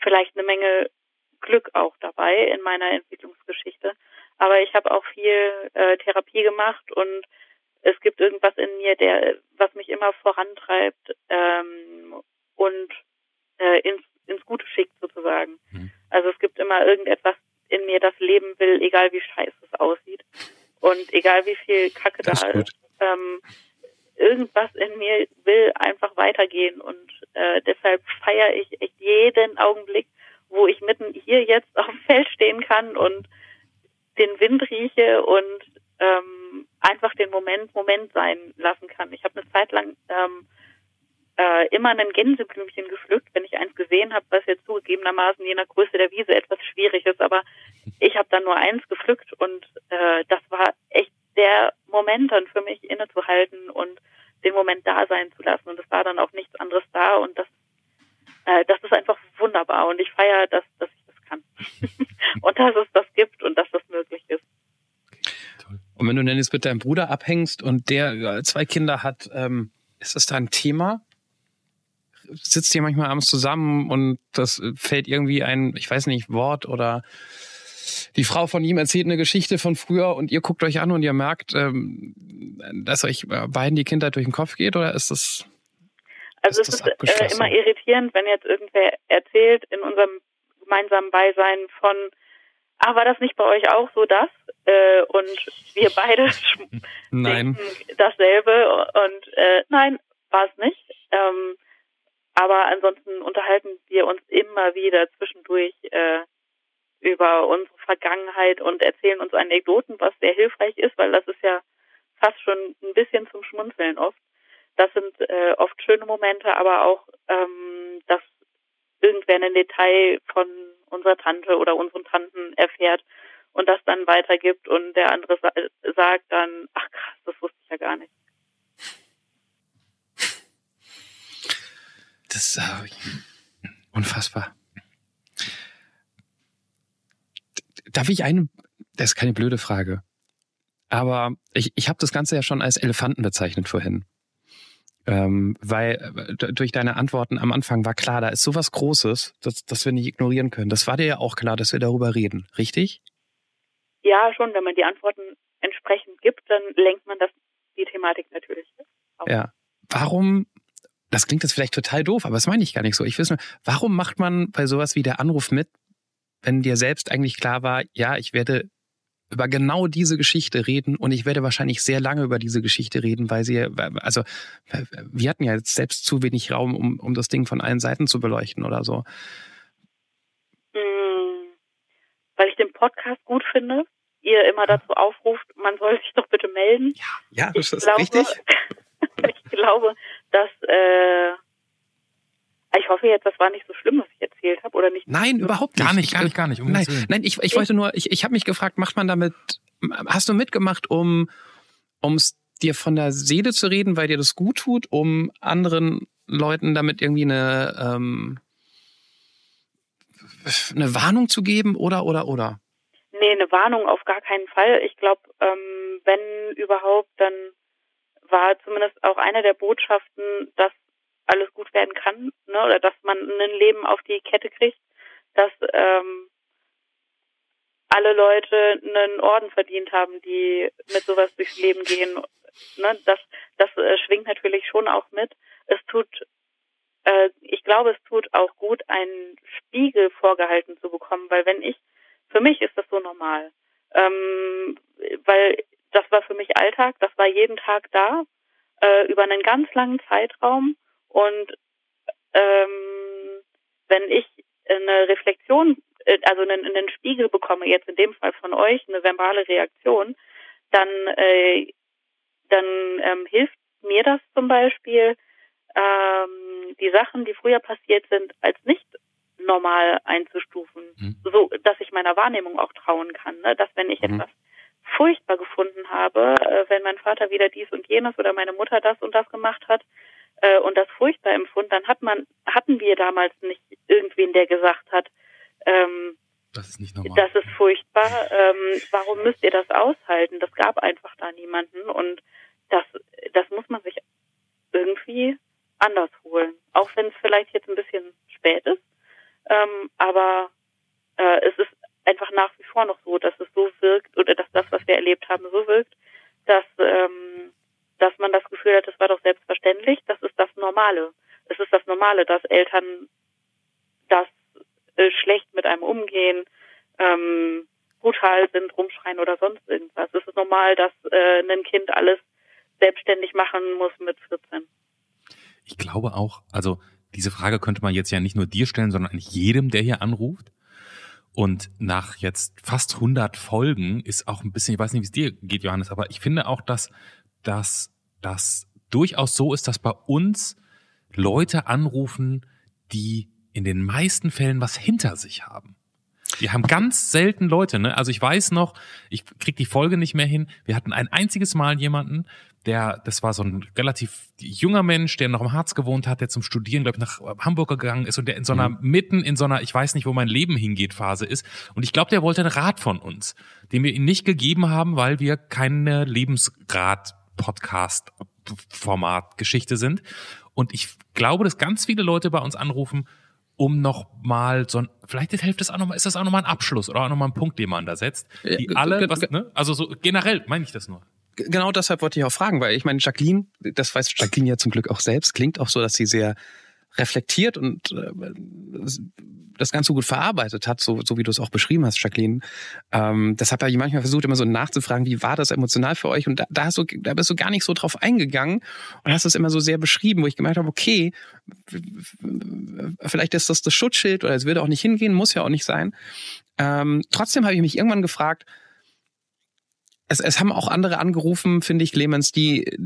Speaker 5: vielleicht eine Menge Glück auch dabei in meiner Entwicklungsgeschichte. Aber ich habe auch viel äh, Therapie gemacht und es gibt irgendwas in mir, der, was mich immer vorantreibt ähm, und äh, ins, ins Gute schickt sozusagen.
Speaker 1: Mhm.
Speaker 5: Also es gibt immer irgendetwas in mir, das leben will, egal wie scheiße es aussieht und egal wie viel Kacke
Speaker 2: Das
Speaker 5: da
Speaker 2: ist
Speaker 5: ist. Ähm, irgendwas in mir will einfach weitergehen und äh, deshalb feiere ich echt jeden Augenblick, wo ich mitten hier jetzt auf dem Feld stehen kann und den Wind rieche und ähm, einfach den Moment Moment sein lassen kann. Ich habe eine Zeit lang ähm, äh, immer ein Gänseblümchen gepflückt, wenn ich eins gesehen habe, was jetzt zugegebenermaßen je nach Größe der Wiese etwas schwierig ist, aber ich habe dann nur eins gepflückt und äh, das war echt der Moment dann für mich innezuhalten und den Moment da sein zu lassen und es war dann auch nichts anderes da und das äh, das ist einfach wunderbar und ich feiere, dass, dass ich das kann und dass es das gibt und dass das möglich ist.
Speaker 2: Und wenn du dann jetzt mit deinem Bruder abhängst und der äh, zwei Kinder hat, ähm, ist das da ein Thema? Sitzt ihr manchmal abends zusammen und das fällt irgendwie ein, ich weiß nicht, Wort oder die Frau von ihm erzählt eine Geschichte von früher und ihr guckt euch an und ihr merkt, ähm, dass euch äh, beiden die Kindheit durch den Kopf geht oder ist das
Speaker 5: Also
Speaker 2: Ist
Speaker 5: es
Speaker 2: das
Speaker 5: ist äh, immer irritierend, wenn jetzt irgendwer erzählt in unserem gemeinsamen Beisein von, ah, war das nicht bei euch auch so das? Äh, und wir beide
Speaker 2: Nein.
Speaker 5: denken dasselbe und äh, nein, war es nicht. Ähm, aber ansonsten unterhalten wir uns immer wieder zwischendurch äh, über unsere Vergangenheit und erzählen uns Anekdoten, was sehr hilfreich ist, weil das ist ja fast schon ein bisschen zum Schmunzeln oft. Das sind äh, oft schöne Momente, aber auch, ähm, dass irgendwer ein Detail von unserer Tante oder unseren Tanten erfährt und das dann weitergibt und der andere sa sagt dann, ach krass, das wusste ich ja gar nicht.
Speaker 2: Das ist äh, unfassbar. Darf ich eine, das ist keine blöde Frage, aber ich, ich habe das Ganze ja schon als Elefanten bezeichnet vorhin. Ähm, weil äh, durch deine Antworten am Anfang war klar, da ist sowas Großes, das, das wir nicht ignorieren können. Das war dir ja auch klar, dass wir darüber reden, richtig?
Speaker 5: Ja, schon. Wenn man die Antworten entsprechend gibt, dann lenkt man das die Thematik natürlich.
Speaker 2: Auf. Ja. Warum das klingt jetzt vielleicht total doof, aber das meine ich gar nicht so. Ich weiß nur, warum macht man bei sowas wie der Anruf mit, wenn dir selbst eigentlich klar war, ja, ich werde über genau diese Geschichte reden und ich werde wahrscheinlich sehr lange über diese Geschichte reden, weil sie, also wir hatten ja jetzt selbst zu wenig Raum, um, um das Ding von allen Seiten zu beleuchten oder so.
Speaker 5: Hm, weil ich den Podcast gut finde, ihr immer dazu aufruft, man soll sich doch bitte melden.
Speaker 2: Ja, ja das ich ist glaube, richtig.
Speaker 5: ich glaube, dass äh, ich hoffe jetzt, das war nicht so schlimm, was ich erzählt habe, oder nicht?
Speaker 2: Nein, überhaupt
Speaker 1: nicht. Gar nicht, gar nicht, gar nicht.
Speaker 2: Um nein, nein, ich, ich wollte nur, ich, ich habe mich gefragt, macht man damit, hast du mitgemacht, um ums dir von der Seele zu reden, weil dir das gut tut, um anderen Leuten damit irgendwie eine ähm, eine Warnung zu geben oder oder oder?
Speaker 5: Nee, eine Warnung auf gar keinen Fall. Ich glaube, ähm, wenn überhaupt, dann war zumindest auch eine der Botschaften, dass alles gut werden kann, ne, oder dass man ein Leben auf die Kette kriegt, dass ähm, alle Leute einen Orden verdient haben, die mit sowas durchs Leben gehen. Ne, das das äh, schwingt natürlich schon auch mit. Es tut, äh, ich glaube, es tut auch gut, einen Spiegel vorgehalten zu bekommen, weil wenn ich, für mich ist das so normal, ähm, weil das war für mich Alltag, das war jeden Tag da, äh, über einen ganz langen Zeitraum und ähm, wenn ich eine Reflexion, äh, also einen, einen Spiegel bekomme, jetzt in dem Fall von euch, eine verbale Reaktion, dann, äh, dann ähm, hilft mir das zum Beispiel, ähm, die Sachen, die früher passiert sind, als nicht normal einzustufen, mhm. so dass ich meiner Wahrnehmung auch trauen kann, ne? dass wenn ich mhm. etwas furchtbar gefunden habe, äh, wenn mein Vater wieder dies und jenes oder meine Mutter das und das gemacht hat äh, und das furchtbar empfunden, dann hat man, hatten wir damals nicht irgendwen, der gesagt hat, ähm,
Speaker 1: das ist nicht normal.
Speaker 5: Das ist furchtbar. Ähm, warum müsst ihr das aushalten? Das gab einfach da niemanden und das, das muss man sich irgendwie anders holen. Auch wenn es vielleicht jetzt ein bisschen spät ist. Ähm, aber äh, es ist einfach nach wie vor noch so, dass erlebt haben, so wirkt, dass, ähm, dass man das Gefühl hat, das war doch selbstverständlich, das ist das Normale. Es ist das Normale, dass Eltern das äh, schlecht mit einem umgehen, ähm, brutal sind, rumschreien oder sonst irgendwas. Es ist normal, dass äh, ein Kind alles selbstständig machen muss mit 14.
Speaker 1: Ich glaube auch, also diese Frage könnte man jetzt ja nicht nur dir stellen, sondern jedem, der hier anruft. Und nach jetzt fast 100 Folgen ist auch ein bisschen, ich weiß nicht, wie es dir geht, Johannes, aber ich finde auch, dass, dass das durchaus so ist, dass bei uns Leute anrufen, die in den meisten Fällen was hinter sich haben. Wir haben ganz selten Leute, ne? Also ich weiß noch, ich krieg die Folge nicht mehr hin. Wir hatten ein einziges Mal jemanden, der, das war so ein relativ junger Mensch, der noch im Harz gewohnt hat, der zum Studieren, glaube ich, nach Hamburg gegangen ist und der in so einer, mhm. mitten in so einer, ich weiß nicht, wo mein Leben hingeht, Phase ist. Und ich glaube, der wollte einen Rat von uns, den wir ihm nicht gegeben haben, weil wir keine Lebensrat-Podcast-Format-Geschichte sind. Und ich glaube, dass ganz viele Leute bei uns anrufen, um noch mal so ein, vielleicht hilft das auch noch mal, ist das auch noch mal ein Abschluss oder auch noch mal ein Punkt, den man da setzt. Die alle, was, ne? Also so generell meine ich das nur
Speaker 2: genau deshalb wollte ich auch fragen, weil ich meine, Jacqueline, das weiß Jacqueline ja zum Glück auch selbst, klingt auch so, dass sie sehr reflektiert und äh, das Ganze gut verarbeitet hat, so, so wie du es auch beschrieben hast, Jacqueline. Ähm, deshalb habe ich manchmal versucht, immer so nachzufragen, wie war das emotional für euch? Und da, da, hast du, da bist du gar nicht so drauf eingegangen und hast es immer so sehr beschrieben, wo ich gemerkt habe, okay, vielleicht ist das das Schutzschild oder es würde auch nicht hingehen, muss ja auch nicht sein. Ähm, trotzdem habe ich mich irgendwann gefragt, es, es haben auch andere angerufen, finde ich, Clemens, die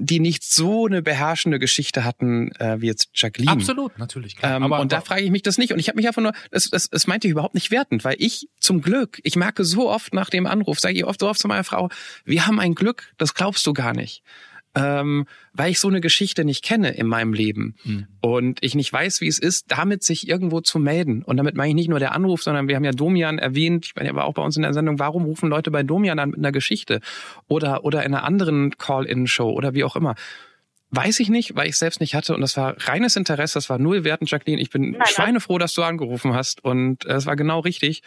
Speaker 2: die nicht so eine beherrschende Geschichte hatten äh, wie jetzt Jacqueline.
Speaker 1: Absolut, natürlich.
Speaker 2: Klar. Ähm, aber, und da frage ich mich das nicht. Und ich habe mich einfach nur, das, das, das meinte ich überhaupt nicht wertend, weil ich zum Glück, ich merke so oft nach dem Anruf, sage ich oft so oft zu meiner Frau, wir haben ein Glück, das glaubst du gar nicht ähm, weil ich so eine Geschichte nicht kenne in meinem Leben mhm. und ich nicht weiß, wie es ist, damit sich irgendwo zu melden. Und damit meine ich nicht nur der Anruf, sondern wir haben ja Domian erwähnt, ich meine, er war auch bei uns in der Sendung, warum rufen Leute bei Domian an mit einer Geschichte oder, oder in einer anderen Call-In-Show oder wie auch immer. Weiß ich nicht, weil ich selbst nicht hatte und das war reines Interesse, das war null wertend, Jacqueline. Ich bin
Speaker 5: nein.
Speaker 2: schweinefroh, dass du angerufen hast und äh, es war genau richtig.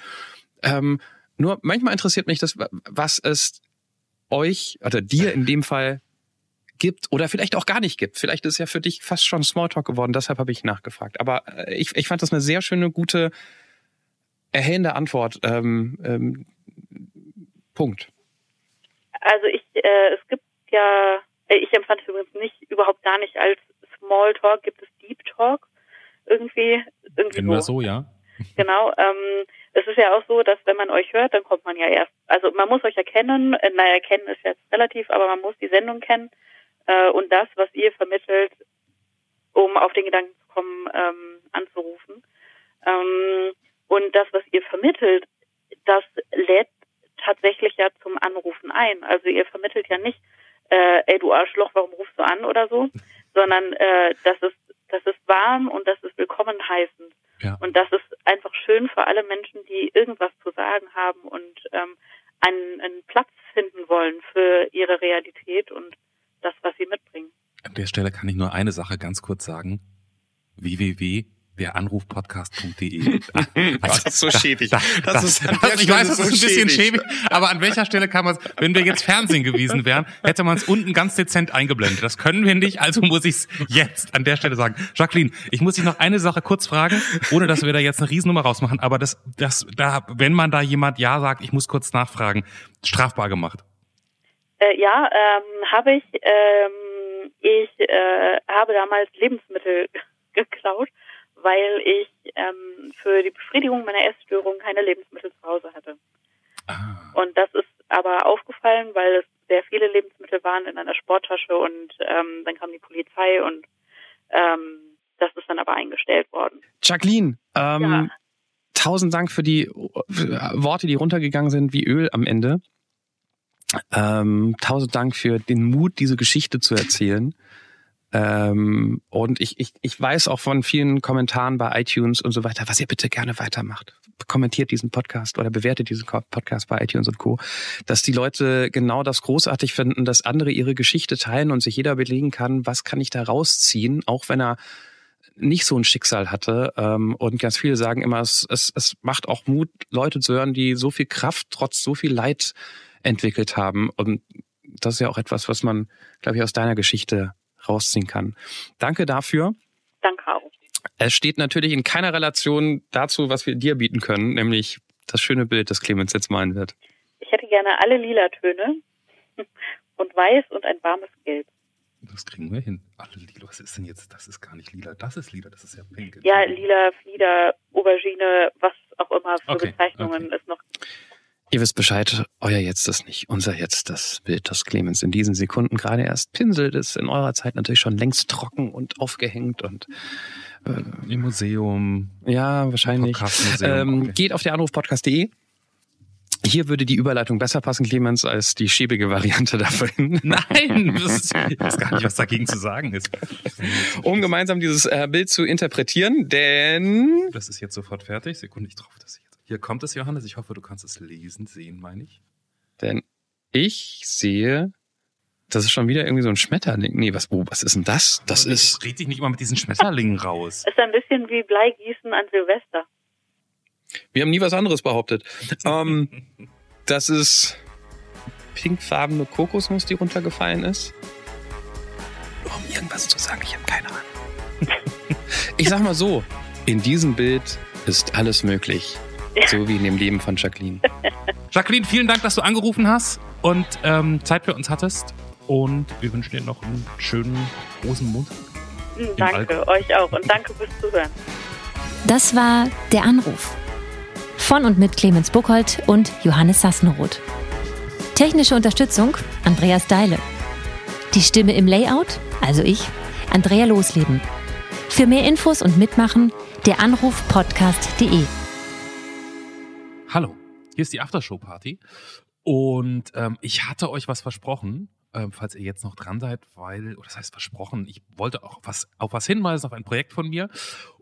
Speaker 2: Ähm, nur manchmal interessiert mich das, was es euch oder dir in dem Fall gibt oder vielleicht auch gar nicht gibt. Vielleicht ist es ja für dich fast schon Smalltalk geworden, deshalb habe ich nachgefragt. Aber äh, ich, ich fand das eine sehr schöne, gute, erhellende Antwort. Ähm, ähm, Punkt.
Speaker 5: Also ich, äh, es gibt ja, äh, ich empfand es übrigens nicht, überhaupt gar nicht als Smalltalk, gibt es Deep Talk irgendwie. irgendwie
Speaker 1: Kennen wir so, ja.
Speaker 5: Genau. Ähm, es ist ja auch so, dass wenn man euch hört, dann kommt man ja erst, also man muss euch erkennen, äh, naja, kennen ist jetzt relativ, aber man muss die Sendung kennen äh, und das, was ihr vermittelt, um auf den Gedanken zu kommen, ähm, anzurufen. Ähm, und das, was ihr vermittelt, das lädt tatsächlich ja zum Anrufen ein. Also ihr vermittelt ja nicht, äh, ey du Arschloch, warum rufst du an oder so, sondern äh, das ist das ist warm und das ist willkommen heißend.
Speaker 1: Ja.
Speaker 5: Und das ist einfach schön für alle Menschen, die irgendwas zu sagen haben und ähm, einen, einen Platz finden wollen für ihre Realität und das, was sie mitbringen.
Speaker 1: An der Stelle kann ich nur eine Sache ganz kurz sagen. www deranrufpodcast.de.
Speaker 2: das ist so schäbig.
Speaker 1: Da, da, das ist, das, ich weiß, das ist ein bisschen schäbig, aber an welcher Stelle kann man es, wenn wir jetzt Fernsehen gewesen wären, hätte man es unten ganz dezent eingeblendet. Das können wir nicht, also muss ich es jetzt an der Stelle sagen. Jacqueline, ich muss dich noch eine Sache kurz fragen, ohne dass wir da jetzt eine Riesennummer rausmachen, aber das, das, da, wenn man da jemand Ja sagt, ich muss kurz nachfragen, strafbar gemacht.
Speaker 5: Äh, ja, ähm, habe ich. Ähm, ich äh, habe damals Lebensmittel geklaut weil ich ähm, für die Befriedigung meiner Essstörung keine Lebensmittel zu Hause hatte.
Speaker 1: Ah.
Speaker 5: Und das ist aber aufgefallen, weil es sehr viele Lebensmittel waren in einer Sporttasche und ähm, dann kam die Polizei und ähm, das ist dann aber eingestellt worden.
Speaker 2: Jacqueline, ähm, ja. tausend Dank für die Worte, die runtergegangen sind wie Öl am Ende. Ähm, tausend Dank für den Mut, diese Geschichte zu erzählen. Ähm, und ich, ich, ich weiß auch von vielen Kommentaren bei iTunes und so weiter, was ihr bitte gerne weitermacht. Kommentiert diesen Podcast oder bewertet diesen Podcast bei iTunes und Co., dass die Leute genau das großartig finden, dass andere ihre Geschichte teilen und sich jeder belegen kann, was kann ich da rausziehen, auch wenn er nicht so ein Schicksal hatte. Ähm, und ganz viele sagen immer, es, es, es macht auch Mut, Leute zu hören, die so viel Kraft trotz so viel Leid entwickelt haben. Und das ist ja auch etwas, was man, glaube ich, aus deiner Geschichte rausziehen kann. Danke dafür.
Speaker 5: Danke auch.
Speaker 2: Es steht natürlich in keiner Relation dazu, was wir dir bieten können, nämlich das schöne Bild, das Clemens jetzt malen wird.
Speaker 5: Ich hätte gerne alle lila Töne und weiß und ein warmes Gelb.
Speaker 1: Das kriegen wir hin. Alle lila. Was ist denn jetzt? Das ist gar nicht lila. Das ist lila. Das ist ja pink.
Speaker 5: Ja, lila, Flieder, Aubergine, was auch immer für okay, Bezeichnungen okay. es noch
Speaker 2: Ihr wisst Bescheid, euer Jetzt ist nicht unser Jetzt. Das Bild, das Clemens in diesen Sekunden gerade erst pinselt, ist in eurer Zeit natürlich schon längst trocken und aufgehängt und
Speaker 1: äh, im Museum.
Speaker 2: Ja, wahrscheinlich. Ähm, okay. Geht auf der Anrufpodcast.de. Hier würde die Überleitung besser passen, Clemens, als die schäbige Variante davon.
Speaker 1: Nein, das ich weiß gar nicht, was dagegen zu sagen ist.
Speaker 2: Um gemeinsam dieses äh, Bild zu interpretieren, denn...
Speaker 1: Das ist jetzt sofort fertig. Sekunde, ich drauf, dass ich hier kommt es, Johannes. Ich hoffe, du kannst es lesen, sehen, meine ich.
Speaker 2: Denn ich sehe, das ist schon wieder irgendwie so ein Schmetterling. Nee, was, wo, was ist denn das? Das ist.
Speaker 1: Red dich nicht mal mit diesen Schmetterlingen raus.
Speaker 5: ist ein bisschen wie Bleigießen an Silvester.
Speaker 2: Wir haben nie was anderes behauptet. ähm, das ist pinkfarbene Kokosnuss, die runtergefallen ist. Um irgendwas zu sagen, ich habe keine Ahnung. ich sag mal so, in diesem Bild ist alles möglich. So wie in dem Leben von Jacqueline.
Speaker 1: Jacqueline, vielen Dank, dass du angerufen hast und ähm, Zeit für uns hattest. Und wir wünschen dir noch einen schönen Rosenmontag.
Speaker 5: Hm, danke, euch auch. Und danke fürs Zuhören.
Speaker 3: Das war Der Anruf. Von und mit Clemens Buchholz und Johannes Sassenroth. Technische Unterstützung Andreas Deile. Die Stimme im Layout, also ich, Andrea Losleben. Für mehr Infos und Mitmachen der Anrufpodcast.de.
Speaker 1: Hallo, hier ist die Aftershow-Party und ähm, ich hatte euch was versprochen ähm, falls ihr jetzt noch dran seid, weil, oder das heißt versprochen, ich wollte auch was, auf was hinweisen, auf ein Projekt von mir.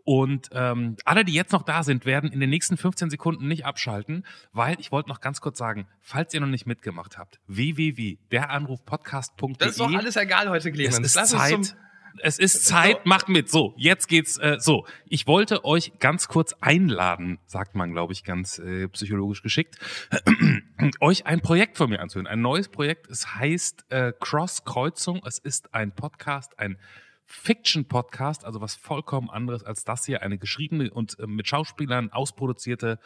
Speaker 1: Und ähm, alle, die jetzt noch da sind, werden in den nächsten 15 Sekunden nicht abschalten, weil ich wollte noch ganz kurz sagen, falls ihr noch nicht mitgemacht habt, www.deranrufpodcast.de.
Speaker 6: Das ist doch alles egal heute, Clemens.
Speaker 1: Es ist
Speaker 6: Lass
Speaker 1: Zeit. Es ist Zeit, macht mit. So, jetzt geht's äh, so. Ich wollte euch ganz kurz einladen, sagt man, glaube ich, ganz äh, psychologisch geschickt, euch ein Projekt von mir anzuhören. Ein neues Projekt. Es heißt äh, Cross Kreuzung. Es ist ein Podcast, ein Fiction-Podcast, also was vollkommen anderes als das hier. Eine geschriebene und äh, mit Schauspielern ausproduzierte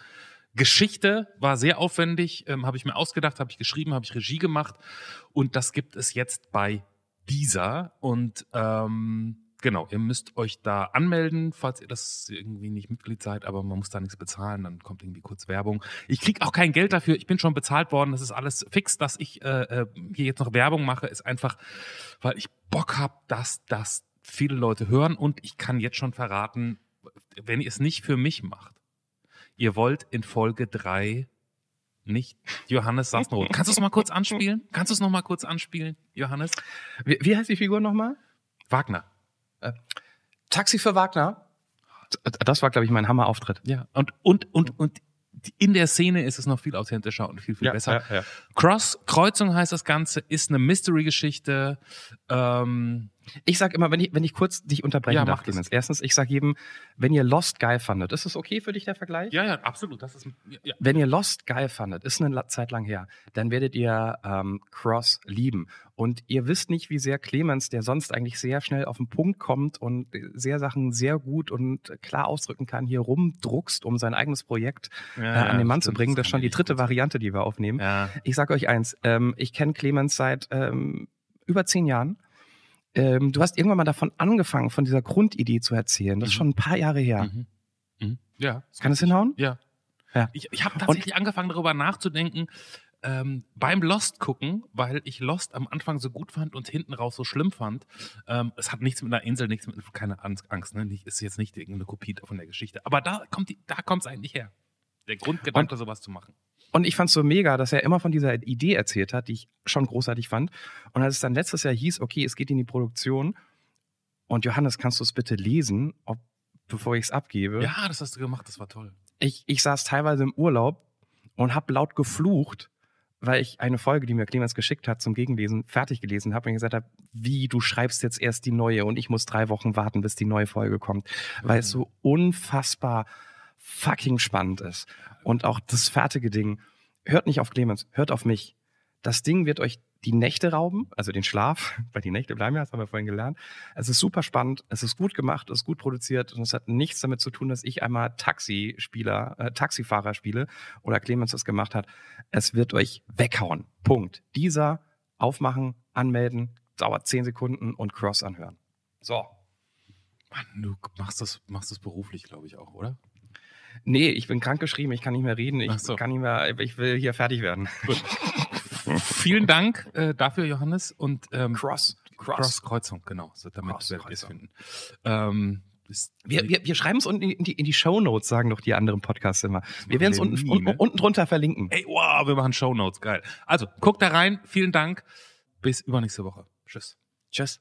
Speaker 1: Geschichte war sehr aufwendig, ähm, habe ich mir ausgedacht, habe ich geschrieben, habe ich Regie gemacht und das gibt es jetzt bei dieser und ähm, genau, ihr müsst euch da anmelden, falls ihr das irgendwie nicht Mitglied seid, aber man muss da nichts bezahlen, dann kommt irgendwie kurz Werbung. Ich krieg auch kein Geld dafür, ich bin schon bezahlt worden, das ist alles fix, dass ich äh, äh, hier jetzt noch Werbung mache, ist einfach, weil ich Bock hab, dass das viele Leute hören und ich kann jetzt schon verraten, wenn ihr es nicht für mich macht, ihr wollt in Folge drei nicht Johannes Sassenroth. Kannst du es mal kurz anspielen? Kannst du es noch mal kurz anspielen, Johannes?
Speaker 6: Wie, wie heißt die Figur nochmal?
Speaker 1: Wagner.
Speaker 6: Taxi für Wagner. Das war, glaube ich, mein Hammerauftritt.
Speaker 1: Ja. Und, und, und, und in der Szene ist es noch viel authentischer und viel, viel besser.
Speaker 6: Ja, ja.
Speaker 1: Cross, Kreuzung heißt das Ganze, ist eine Mystery-Geschichte. Ähm,
Speaker 6: Ich sag immer, wenn ich, wenn ich kurz dich unterbrechen
Speaker 1: Ja,
Speaker 6: darf. Clemens. Erstens, ich sag jedem, wenn ihr Lost geil fandet, ist es okay für dich, der Vergleich?
Speaker 1: ja, ja, absolut. Das ist, ja.
Speaker 6: Wenn ihr Lost geil fandet, ist eine Zeit lang her, dann werdet ihr ähm, Cross lieben. Und ihr wisst nicht, wie sehr Clemens, der sonst eigentlich sehr schnell auf den Punkt kommt und sehr Sachen sehr gut und klar ausdrücken kann, hier rumdruckst, um sein eigenes Projekt äh, an den Mann zu bringen. Das ist schon die dritte Variante, die wir aufnehmen.
Speaker 1: Ja.
Speaker 6: Ich sag euch eins, ähm, ich kenne Clemens seit ähm, über zehn Jahren. Ähm, du hast irgendwann mal davon angefangen, von dieser Grundidee zu erzählen. Das ist
Speaker 1: Mhm.
Speaker 6: schon ein paar Jahre her.
Speaker 1: Mhm. Mhm. Ja.
Speaker 6: Kann es hinhauen?
Speaker 1: Ja.
Speaker 6: Ja.
Speaker 1: Ich, ich habe tatsächlich angefangen, darüber nachzudenken, ähm, beim Lost gucken, weil ich Lost am Anfang so gut fand und hinten raus so schlimm fand. Ähm, es hat nichts mit einer Insel, nichts mit keine Angst, ne? Nicht, ist jetzt nicht irgendeine Kopie von der Geschichte. Aber da kommt die, da kommt's eigentlich her. Der Grundgedanke, sowas zu machen.
Speaker 6: Und ich fand's so mega, dass er immer von dieser Idee erzählt hat, die ich schon großartig fand. Und als es dann letztes Jahr hieß, okay, es geht in die Produktion und Johannes, kannst du es bitte lesen, ob, bevor ich es abgebe?
Speaker 1: Ja, das hast du gemacht, das war toll.
Speaker 6: Ich, ich saß teilweise im Urlaub und habe laut geflucht, weil ich eine Folge, die mir Clemens geschickt hat, zum Gegenlesen fertig gelesen habe und gesagt habe, wie, du schreibst jetzt erst die neue und ich muss drei Wochen warten, bis die neue Folge kommt, weil es so unfassbar fucking spannend ist. Und auch das fertige Ding, hört nicht auf Clemens, hört auf mich. Das Ding wird euch die Nächte rauben, also den Schlaf, weil die Nächte bleiben ja, das haben wir vorhin gelernt. Es ist super spannend, es ist gut gemacht, es ist gut produziert und es hat nichts damit zu tun, dass ich einmal Taxispieler, äh, Taxifahrer spiele oder Clemens das gemacht hat. Es wird euch weghauen. Punkt. Dieser aufmachen, anmelden, dauert zehn Sekunden und Cross anhören. So.
Speaker 1: Mann, du machst das, machst das beruflich, glaube ich, auch, oder?
Speaker 6: Nee, ich bin krankgeschrieben, ich kann nicht mehr reden, ich
Speaker 1: so.
Speaker 6: kann nicht mehr, ich will hier fertig werden.
Speaker 1: Vielen Dank äh, dafür, Johannes. Und ähm,
Speaker 6: Cross.
Speaker 1: Cross-Kreuzung, genau. So, damit werdet ihr es finden. Ähm,
Speaker 6: Wir, wir, wir schreiben es unten in die, in die Show Notes, sagen doch die anderen Podcasts immer. Wir werden es unten,
Speaker 1: nie,
Speaker 6: unten,
Speaker 1: ne?
Speaker 6: unten drunter verlinken.
Speaker 1: Ey, wow, wir machen Shownotes, geil. Also, guckt da rein. Vielen Dank. Bis übernächste Woche. Tschüss.
Speaker 6: Tschüss.